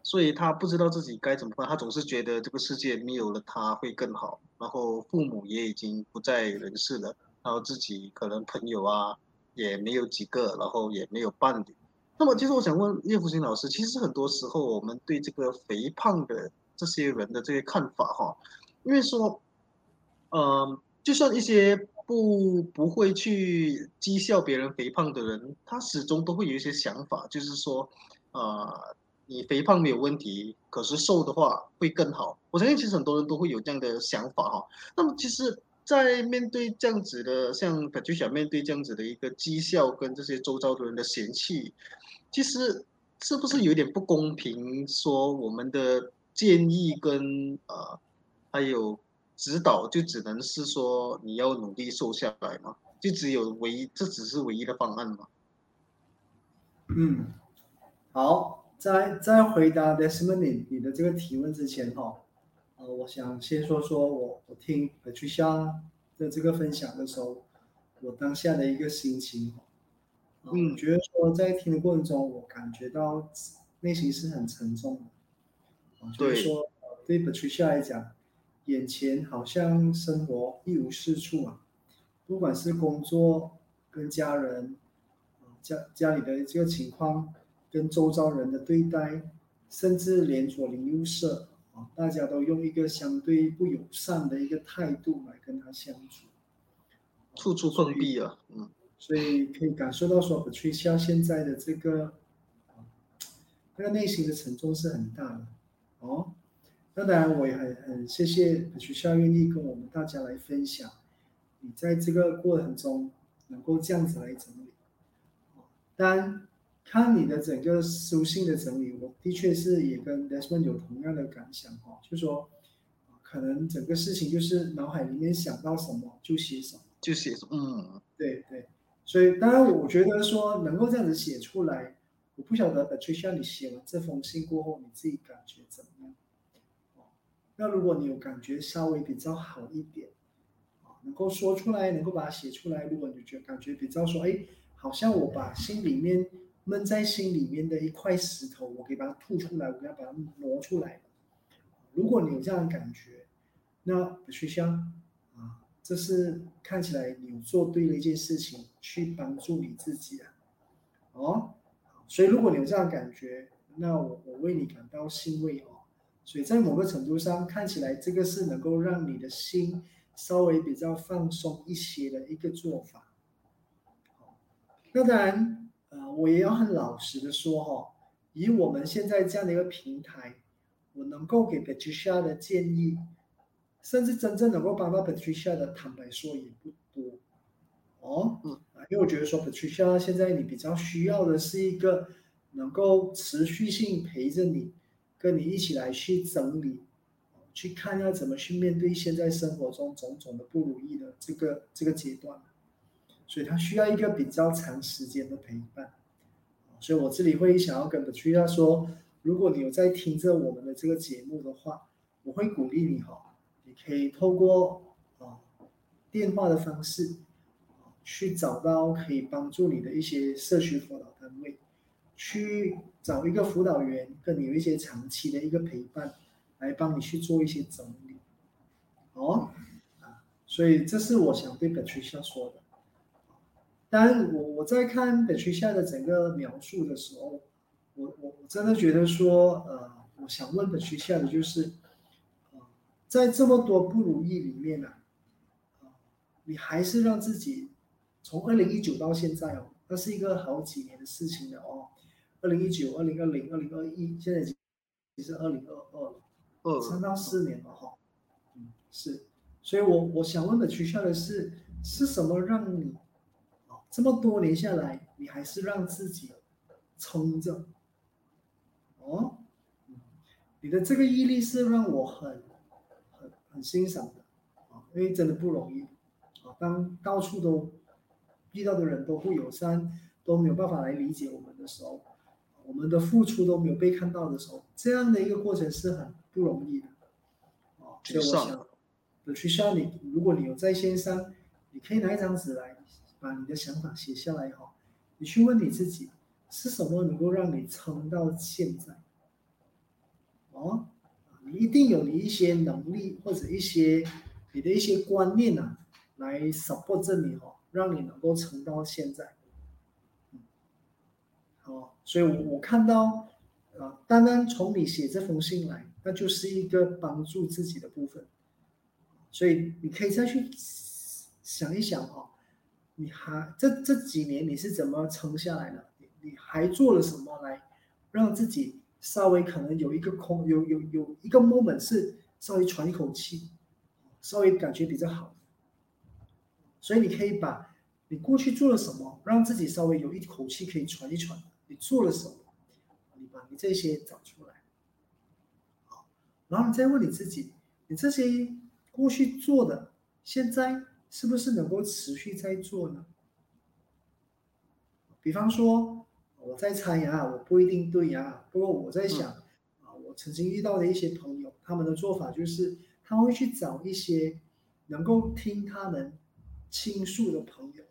S2: 所以他不知道自己该怎么办。他总是觉得这个世界没有了他会更好，然后父母也已经不在人世了，然后自己可能朋友啊也没有几个，然后也没有伴侣。那么，其实我想问叶福星老师，其实很多时候我们对这个肥胖的这些人的这些看法哈，因为说，嗯。就算一些不不会去讥笑别人肥胖的人，他始终都会有一些想法，就是说，呃，你肥胖没有问题，可是瘦的话会更好。我相信其实很多人都会有这样的想法哈。那么其实在面对这样子的，像他就想面对这样子的一个绩效跟这些周遭的人的嫌弃，其实是不是有点不公平？说我们的建议跟呃还有指导，就只能是说你要努力瘦下来吗？就只有唯一，这只是唯一的方案吗？
S3: 嗯，好，在在回答 Desmond 你你的这个提问之前哈，呃，我想先说说我我听 Patricia 的这个分享的时候，我当下的一个心情，嗯，我觉得说在听的过程中，我感觉到内心是很沉重的，就是说对 Patricia 来讲，眼前好像生活一无是处啊，不管是工作跟家人。家家里的这个情况，跟周遭人的对待，甚至连左邻右舍啊，大家都用一个相对不友善的一个态度来跟他相处，
S2: 处处碰壁啊，嗯，
S3: 所以可以感受到说，Patricia 现在的这个，那个内心的沉重是很大的哦。那当然，我也很很谢谢 Patricia 愿意跟我们大家来分享，你在这个过程中能够这样子来整理。但看你的整个书信的整理，我的确是也跟 Desmond 有同样的感想哈，就说可能整个事情就是脑海里面想到什么就写什么，
S2: 就写什么，嗯，
S3: 对对，所以当然我觉得说能够这样子写出来，我不晓得 Patricia 你写完这封信过后你自己感觉怎么样？那如果你有感觉稍微比较好一点，能够说出来，能够把它写出来，如果你觉感觉比较说，哎。好像我把心里面闷在心里面的一块石头，我可以把它吐出来，我要把它挪出来。如果你有这样的感觉，那学校啊，这是看起来你做对了一件事情，去帮助你自己啊。哦，所以如果你有这样的感觉，那我我为你感到欣慰哦。所以在某个程度上，看起来这个是能够让你的心稍微比较放松一些的一个做法。那当然，呃，我也要很老实的说哈，以我们现在这样的一个平台，我能够给 Patricia 的建议，甚至真正能够帮到 Patricia 的，坦白说也不多，哦，嗯，因为我觉得说 Patricia 现在你比较需要的是一个能够持续性陪着你，跟你一起来去整理，去看要怎么去面对现在生活中种种的不如意的这个这个阶段。所以他需要一个比较长时间的陪伴，所以我这里会想要跟本区校说，如果你有在听着我们的这个节目的话，我会鼓励你哈，你可以透过啊电话的方式，去找到可以帮助你的一些社区辅导单位，去找一个辅导员跟你有一些长期的一个陪伴，来帮你去做一些整理，哦，啊，所以这是我想对 Patricia 说的。但，我我在看北区下的整个描述的时候，我我我真的觉得说，呃，我想问北区下的就是，呃，在这么多不如意里面呢，啊，你还是让自己从二零一九到现在哦，那是一个好几年的事情了哦，二零一九、二零二零、二零二一，现在已经是二零二二了，二三到四年了哈，嗯，是，所以我我想问的区下的是，是什么让你？这么多年下来，你还是让自己撑着，哦，你的这个毅力是让我很很很欣赏的啊，因为真的不容易啊。当到处都遇到的人都不友善，都没有办法来理解我们的时候，我们的付出都没有被看到的时候，这样的一个过程是很不容易的啊。所以我想，有需要你，如果你有在线上，你可以拿一张纸来。把你的想法写下来哈，你去问你自己，是什么能够让你撑到现在？哦，你一定有你一些能力或者一些你的一些观念呐，来 support 你哦，让你能够撑到现在。哦，所以我我看到啊，单单从你写这封信来，那就是一个帮助自己的部分。所以你可以再去想一想哈。你还这这几年你是怎么撑下来的？你你还做了什么来让自己稍微可能有一个空有有有一个 moment 是稍微喘一口气，稍微感觉比较好？所以你可以把你过去做了什么，让自己稍微有一口气可以喘一喘。你做了什么？你把你这些找出来，好，然后你再问你自己，你这些过去做的，现在是不是能够持续在做呢？比方说，我在猜呀，我不一定对呀，不过我在想啊，我曾经遇到的一些朋友，他们的做法就是他会去找一些能够听他们倾诉的朋友，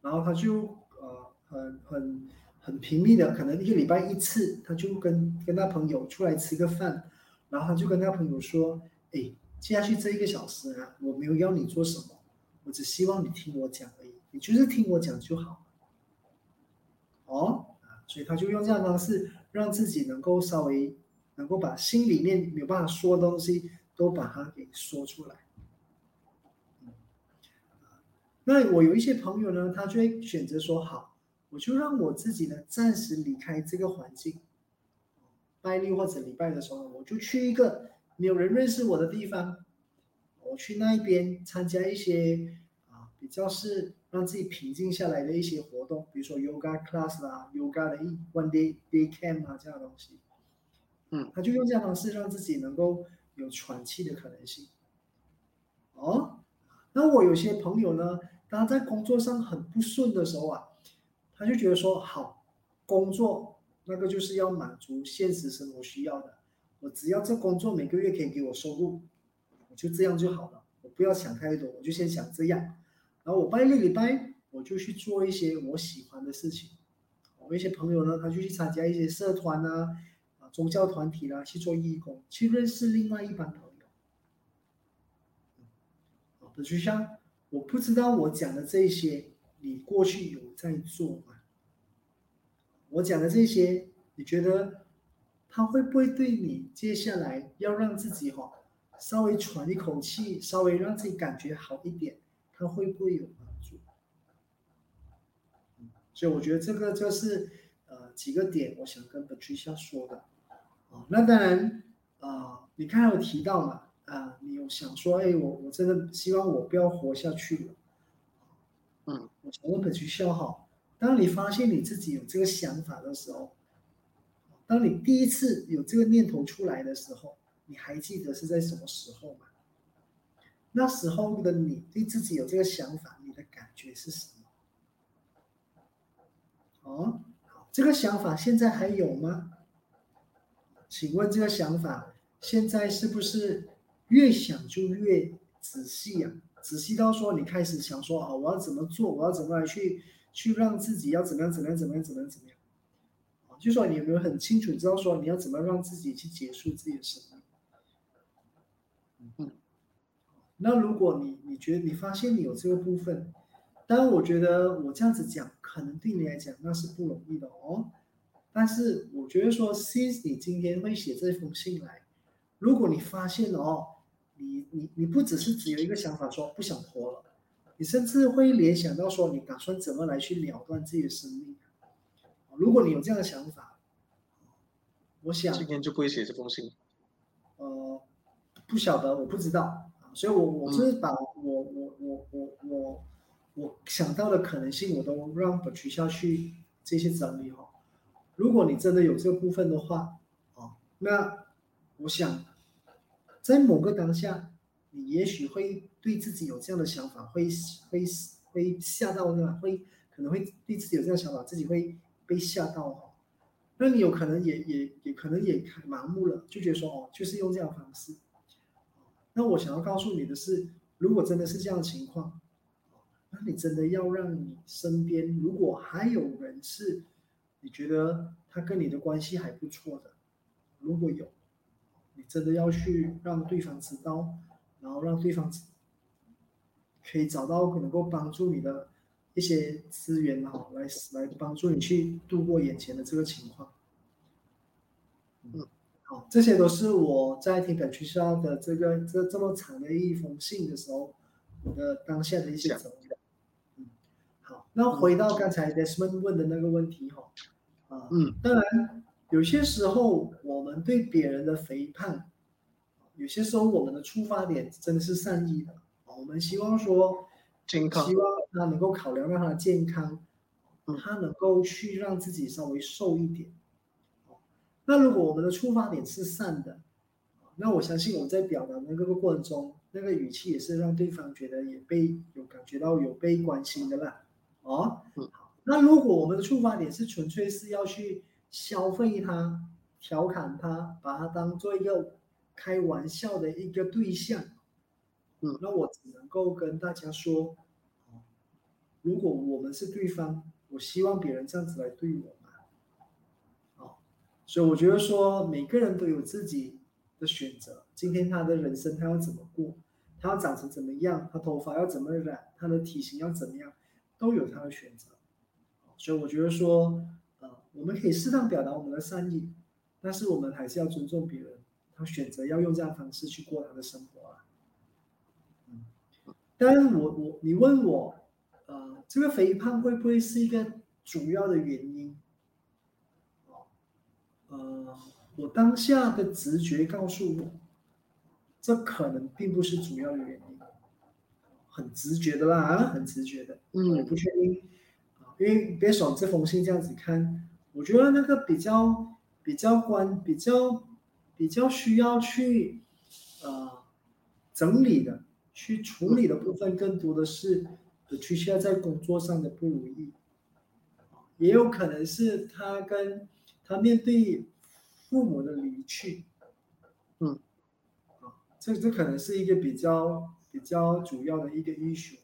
S3: 然后他就呃。很很很频密的，可能一个礼拜一次，他就跟跟他朋友出来吃个饭，然后他就跟他朋友说：“哎，接下去这一个小时啊，我没有要你做什么，我只希望你听我讲而已，你就是听我讲就好。”哦，所以他就用这样的方式，让自己能够稍微能够把心里面没有办法说的东西，都把它给说出来。那我有一些朋友呢，他就会选择说：“好。”我就让我自己呢暂时离开这个环境，拜六或者礼拜的时候，我就去一个没有人认识我的地方，我去那一边参加一些啊比较是让自己平静下来的一些活动，比如说 yoga class 啦，yoga 的一 one day day camp 啊这样的东西，
S2: 嗯，
S3: 他就用这样方式让自己能够有喘气的可能性。哦，那我有些朋友呢，他在工作上很不顺的时候啊。他就觉得说好，工作那个就是要满足现实生活需要的，我只要这工作每个月可以给我收入，我就这样就好了，我不要想太多，我就先想这样，然后我拜六礼拜我就去做一些我喜欢的事情，我一些朋友呢，他就去参加一些社团啊，啊宗教团体啦，去做义工，去认识另外一帮朋友，啊，就像我不知道我讲的这些。你过去有在做吗？我讲的这些，你觉得他会不会对你接下来要让自己哈稍微喘一口气，稍微让自己感觉好一点，他会不会有帮助？所以我觉得这个就是呃几个点，我想跟本区下说的哦。那当然啊，你刚才有提到嘛啊，你有想说，哎，我我真的希望我不要活下去了。
S2: 嗯，
S3: 我想问本去笑哈。当你发现你自己有这个想法的时候，当你第一次有这个念头出来的时候，你还记得是在什么时候吗？那时候的你对自己有这个想法，你的感觉是什么？哦，这个想法现在还有吗？请问这个想法现在是不是越想就越仔细呀？仔细到说，你开始想说啊，我要怎么做？我要怎么来去去让自己要怎么样？怎么样？怎么样？怎么样？怎么样？啊，就说你有没有很清楚知道说你要怎么让自己去结束自己的生命？嗯，那如果你你觉得你发现你有这个部分，当然我觉得我这样子讲可能对你来讲那是不容易的哦。但是我觉得说，since 你今天会写这封信来，如果你发现哦。你你你不只是只有一个想法说不想活了，你甚至会联想到说你打算怎么来去了断自己的生命。如果你有这样的想法，我想
S2: 今天就不会写这封信。
S3: 呃，不晓得，我不知道啊，所以我我是把我我我我我我想到的可能性我都让本学校去这些整理哈。如果你真的有这个部分的话，哦，那我想。在某个当下，你也许会对自己有这样的想法，会会会吓到对吧？会可能会对自己有这样想法，自己会被吓到哦。那你有可能也也也可能也麻木了，就觉得说哦，就是用这样的方式。那我想要告诉你的是，如果真的是这样的情况，那你真的要让你身边如果还有人是你觉得他跟你的关系还不错的，如果有。你真的要去让对方知道，然后让对方可以找到能够帮助你的一些资源哈，来来帮助你去度过眼前的这个情况。嗯，好，这些都是我在听本学校的这个这这么长的一封信的时候，我的当下的一些整理。嗯，好，那回到刚才 Desmond 问的那个问题哈，啊，嗯，当然。有些时候，我们对别人的肥胖，有些时候我们的出发点真的是善意的，我们希望说，
S2: 健康
S3: 希望他能够考量到他的健康，
S2: 嗯
S3: 他能够去让自己稍微瘦一点。那如果我们的出发点是善的，那我相信我在表达的那个过程中，那个语气也是让对方觉得也被有感觉到有被关心的啦。哦，那如果我们的出发点是纯粹是要去消费他、调侃他，把他当做一个开玩笑的一个对象，
S2: 嗯
S3: 那我只能够跟大家说，如果我们是对方，我希望别人这样子来对我嘛，哦，所以我觉得说每个人都有自己的选择，今天他的人生他要怎么过，他要长成怎么样，他头发要怎么染，他的体型要怎么样，都有他的选择。所以我觉得说，呃，我们可以适当表达我们的善意，但是我们还是要尊重别人，他选择要用这样方式去过他的生活啊。嗯，当然我我你问我，呃，这个肥胖会不会是一个主要的原因？哦，呃，我当下的直觉告诉我，这可能并不是主要的原因，很直觉的啦，啊很直觉的。嗯我
S2: 嗯
S3: 不确定啊，因为别爽这封信这样子看，我觉得那个比较比较关比较比较需要去呃整理的、去处理的部分，更多的是的趋需要在工作上的不如意，也有可能是他跟他面对父母的离去，
S2: 嗯，
S3: 啊，这这可能是一个比较比较主要的一个 issue。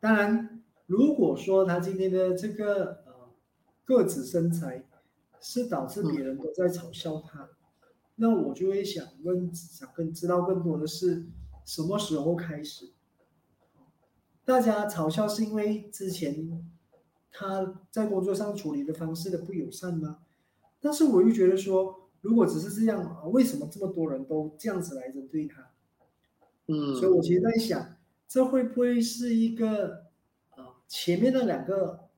S3: 当然，如果说他今天的这个呃个子身材是导致别人都在嘲笑他，那我就会想问，想更知道更多的是什么时候开始？大家嘲笑是因为之前他在工作上处理的方式的不友善吗？但是我又觉得说，如果只是这样，啊为什么这么多人都这样子来针对他？
S2: 嗯，
S3: 所以我其实在想，这会不会是一个呃前面的两个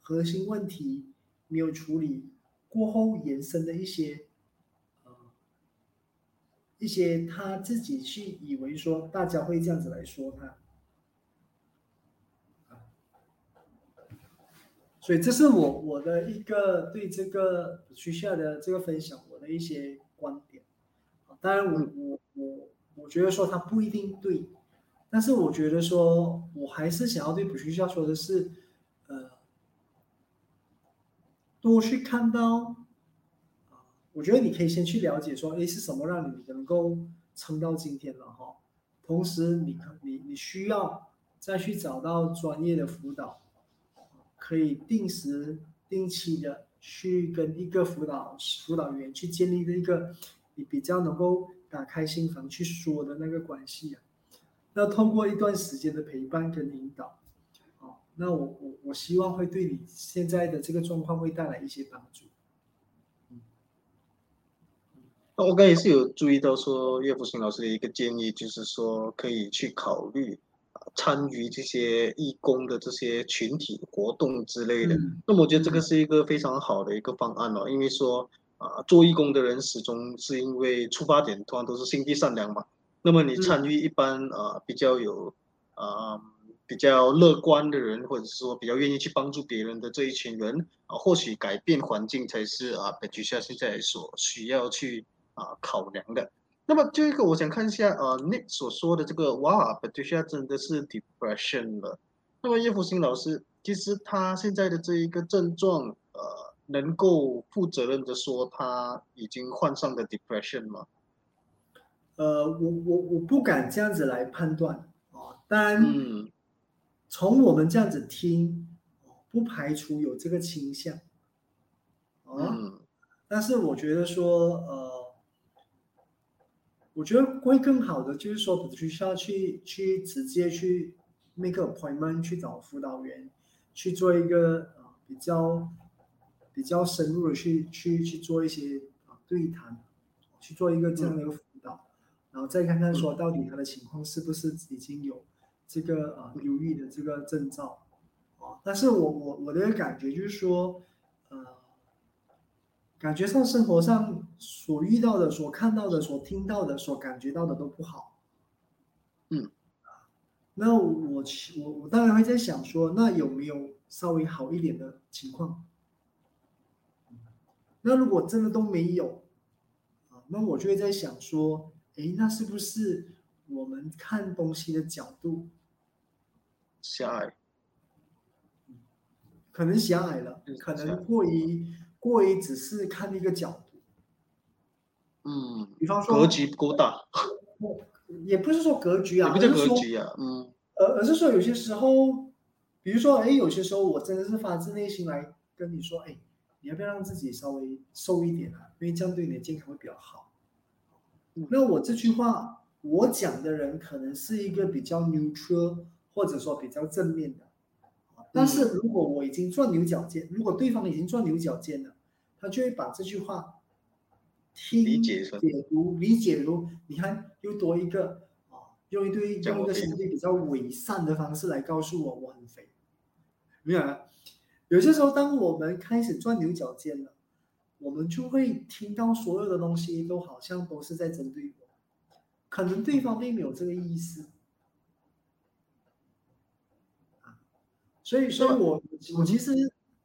S3: 核心问题没有处理过后延伸的一些呃一些他自己去以为说大家会这样子来说他，啊所以这是我我的一个对这个区下的这个分享，我的一些观点。啊当然我，我我我觉得说他不一定对，但是我觉得说我还是想要对补学校说的是，呃，多去看到，啊，我觉得你可以先去了解说，诶，是什么让你能够撑到今天了哈。同时你，可你你需要再去找到专业的辅导，可以定时定期的去跟一个辅导辅导员去建立的一个你比较能够打开心房去说的那个关系啊。那通过一段时间的陪伴跟引导，哦，那我我我希望会对你现在的这个状况会带来一些帮助。
S2: 那我刚也是有注意到说，岳福星老师的一个建议，就是说可以去考虑啊参与这些义工的这些群体活动之类的。
S3: 嗯
S2: 那么我觉得这个是一个非常好的一个方案哦，因为说啊，做义工的人始终是因为出发点通常都是心地善良嘛。那么你
S3: 嗯
S2: 参与一般啊比较有啊比较乐观的人，或者是说比较愿意去帮助别人的这一群人啊，或许改变环境才是啊本局下现在所需要去啊考量的。那么这个我想看一下呃 Nick 所说的这个哇，，Patricia 真的是 depression 了。那么叶福星老师，其实他现在的这一个症状，呃，能够负责任的说他已经患上了 depression 吗？
S3: 呃，我我我不敢这样子来判断哦。当然，
S2: 嗯
S3: 从我们这样子听，哦不排除有这个倾向。哦，
S2: 嗯
S3: 但是我觉得说，呃，我觉得会更好的就是说，不需要去去直接去 make appointment 去找辅导员去做一个呃比较比较深入的去去去做一些啊对谈，去做一个这样的一个辅导，然后再看看说到底他的情况是不是已经有这个啊忧郁的这个征兆，啊，但是我我我的感觉就是说，呃。感觉上生活上所遇到的、所看到的、所听到的、所感觉到的都不好，
S2: 嗯，
S3: 那我我我当然会在想说，那有没有稍微好一点的情况？那如果真的都没有啊，那我就会在想说，诶，那是不是我们看东西的角度
S2: 狭隘？
S3: 可能狭隘了，可能过于过于只是看一个角度。
S2: 嗯，
S3: 比方说
S2: 格局不够大，
S3: 也不是说格局啊，
S2: 也不叫格局啊，嗯
S3: 而而是说有些时候，比如说，哎，有些时候我真的是发自内心来跟你说，哎，你要不要让自己稍微瘦一点啊？因为这样对你的健康会比较好。
S2: 嗯
S3: 那我这句话我讲的人可能是一个比较 neutral 或者说比较正面的，但是如果我已经钻牛角尖，如果对方已经钻牛角尖了，他就会把这句话听
S2: 理解
S3: 解读理解如，你看又多一个啊，用一堆用一个相对比较伪善的方式来告诉我我很肥，没有啊？有些时候当我们开始钻牛角尖了，我们就会听到所有的东西都好像都是在针对我，可能对方并没有这个意思。啊所以，所以我我其实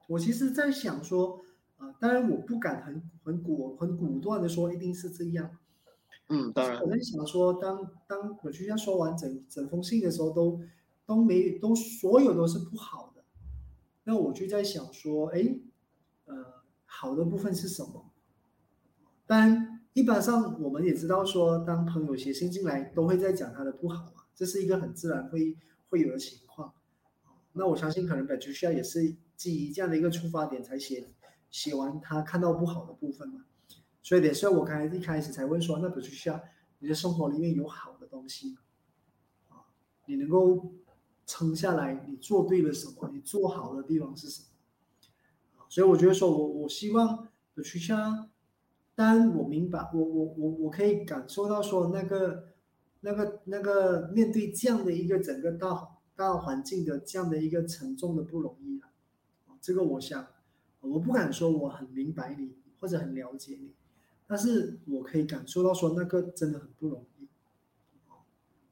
S3: 我其实在想说，啊、当然我不敢很很果很果断的说一定是这样，
S2: 嗯，当然
S3: 我，在想说，当当我就像说完整整封信的时候，都都没都所有都是不好的，那我就在想说，哎，呃，好的部分是什么？当然，一般上我们也知道说，当朋友写信进来，都会在讲他的不好嘛，这是一个很自然会会有的情况。那我相信可能 c i a 也是基于这样的一个出发点才写写完他看到不好的部分嘛。所以，也是我刚才一开始才问说，那 b a t r i c i a 你的生活里面有好的东西吗啊，你能够撑下来，你做对了什么？你做好的地方是什么？所以我觉得说我我希望 b a t r i c i a 当我明白，我我我我可以感受到说那个那个那个面对这样的一个整个大大环境的这样的一个沉重的不容易啊，啊这个我想我不敢说我很明白你或者很了解你，但是我可以感受到说那个真的很不容易。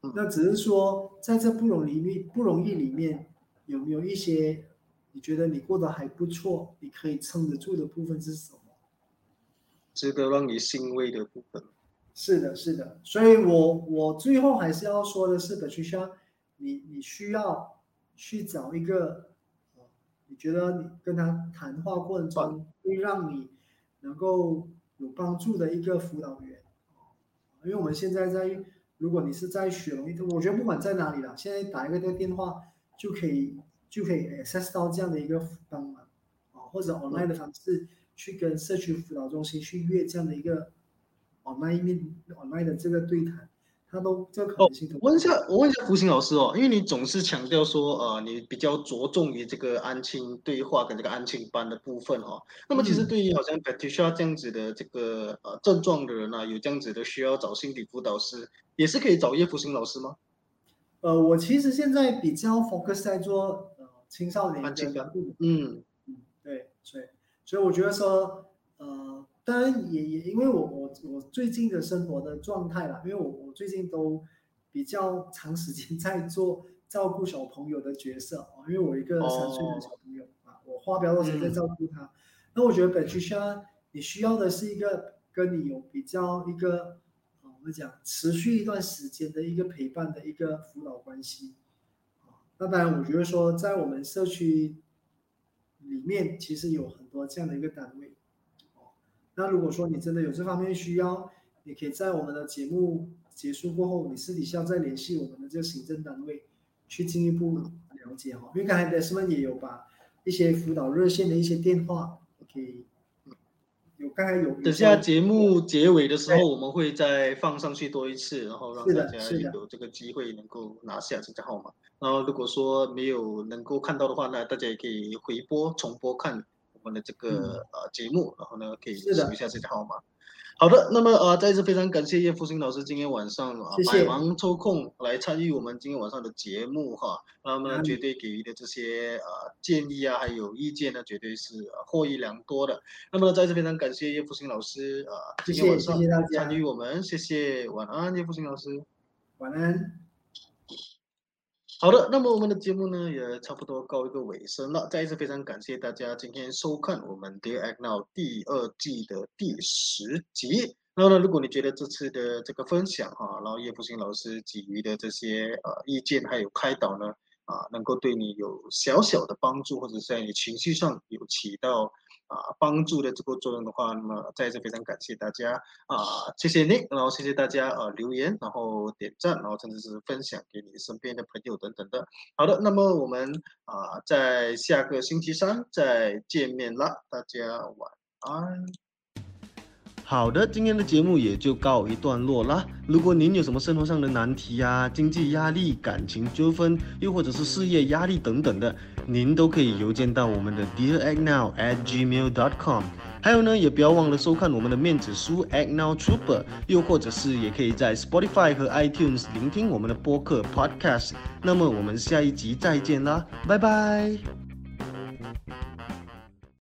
S2: 嗯
S3: 那只是说在这不容易里不容易里面有没有一些你觉得你过得还不错，你可以撑得住的部分是什么？
S2: 值得让你欣慰的部分。
S3: 是的，是的，所以我我最后还是要说的是 c i a 你你需要去找一个，呃你觉得你跟他谈话过程中会让你能够有帮助的一个辅导员，因为我们现在在，如果你是在雪龙，我觉得不管在哪里啦，现在打一个这个电话就可以就可以 access 到这样的一个帮忙啊，或者 online 的方式去跟社区辅导中心去约这样的一个 online 面 online 的这个对谈，它都这个可能性都
S2: 我问一下，我问一下福星老师哦，因为你总是强调说，呃，你比较着重于这个安亲对话跟这个安亲班的部分哦。那么其实
S3: 嗯
S2: 对于好像 Patricia 这样子的这个呃症状的人啊，有这样子的需要找心理辅导师，也是可以找叶福星老师吗？
S3: 呃，我其实现在比较 focus 在做呃青少年的
S2: 嗯
S3: 嗯，对，所以所以我觉得说，呃，当然也也因为我我我最近的生活的状态啦，因为我我最近都比较长时间在做照顾小朋友的角色啊，因为我一个三岁的小朋友啊，我花比较多时间在照顾他。那我觉得本区需要你需要的是一个跟你有比较一个呃我们讲持续一段时间的一个陪伴的一个辅导关系。啊那当然，我觉得说在我们社区里面，其实有很多这样的一个单位。哦，那如果说你真的有这方面需要，你可以在我们的节目结束过后，你私底下再联系我们的这个行政单位，去进一步了解哈。因为刚才 Desmond 也有把一些辅导热线的一些电话给有刚才有
S2: 等下节目结尾的时候，我们会再放上去多一次，然后让大家有这个机会能够拿下这个号码。然后如果说没有能够看到的话呢，大家也可以回播重播看我们的这个、呃节目，然后呢可以留一下这个号码。好的，那么呃，再次非常感谢叶复兴老师今天晚上啊百忙抽空来参与我们今天晚上的节目哈，那么
S3: 嗯
S2: 绝对给予的这些呃建议啊，还有意见呢，绝对是呃获益良多的。那么再次非常感谢叶复兴老师啊，
S3: 谢谢
S2: 今天晚上参与我们，谢谢，晚安，叶复兴老师。
S3: 晚安。
S2: 好的，那么我们的节目呢也差不多告一个尾声了。再一次非常感谢大家今天收看我们《Dear Act Now》第二季的第十集。然后呢，如果你觉得这次的这个分享哈，然后叶福星老师给予的这些呃意见还有开导呢，啊，能够对你有小小的帮助，或者在你情绪上有起到。啊，帮助的这个作用的话，那么再次非常感谢大家啊，谢谢你，然后谢谢大家啊留言，然后点赞，然后甚至是分享给你身边的朋友等等的。好的，那么我们啊在下个星期三再见面啦，大家晚安。
S1: 好的，今天的节目也就告一段落啦。如果您有什么生活上的难题啊、经济压力、感情纠纷，又或者是事业压力等等的，您都可以邮件到我们的 Dear Act Now at gmail.com。还有呢，也不要忘了收看我们的面子书 Act Now Trooper，又或者是也可以在 Spotify 和 iTunes 聆听我们的播客 Podcast。那么我们下一集再见啦，拜拜。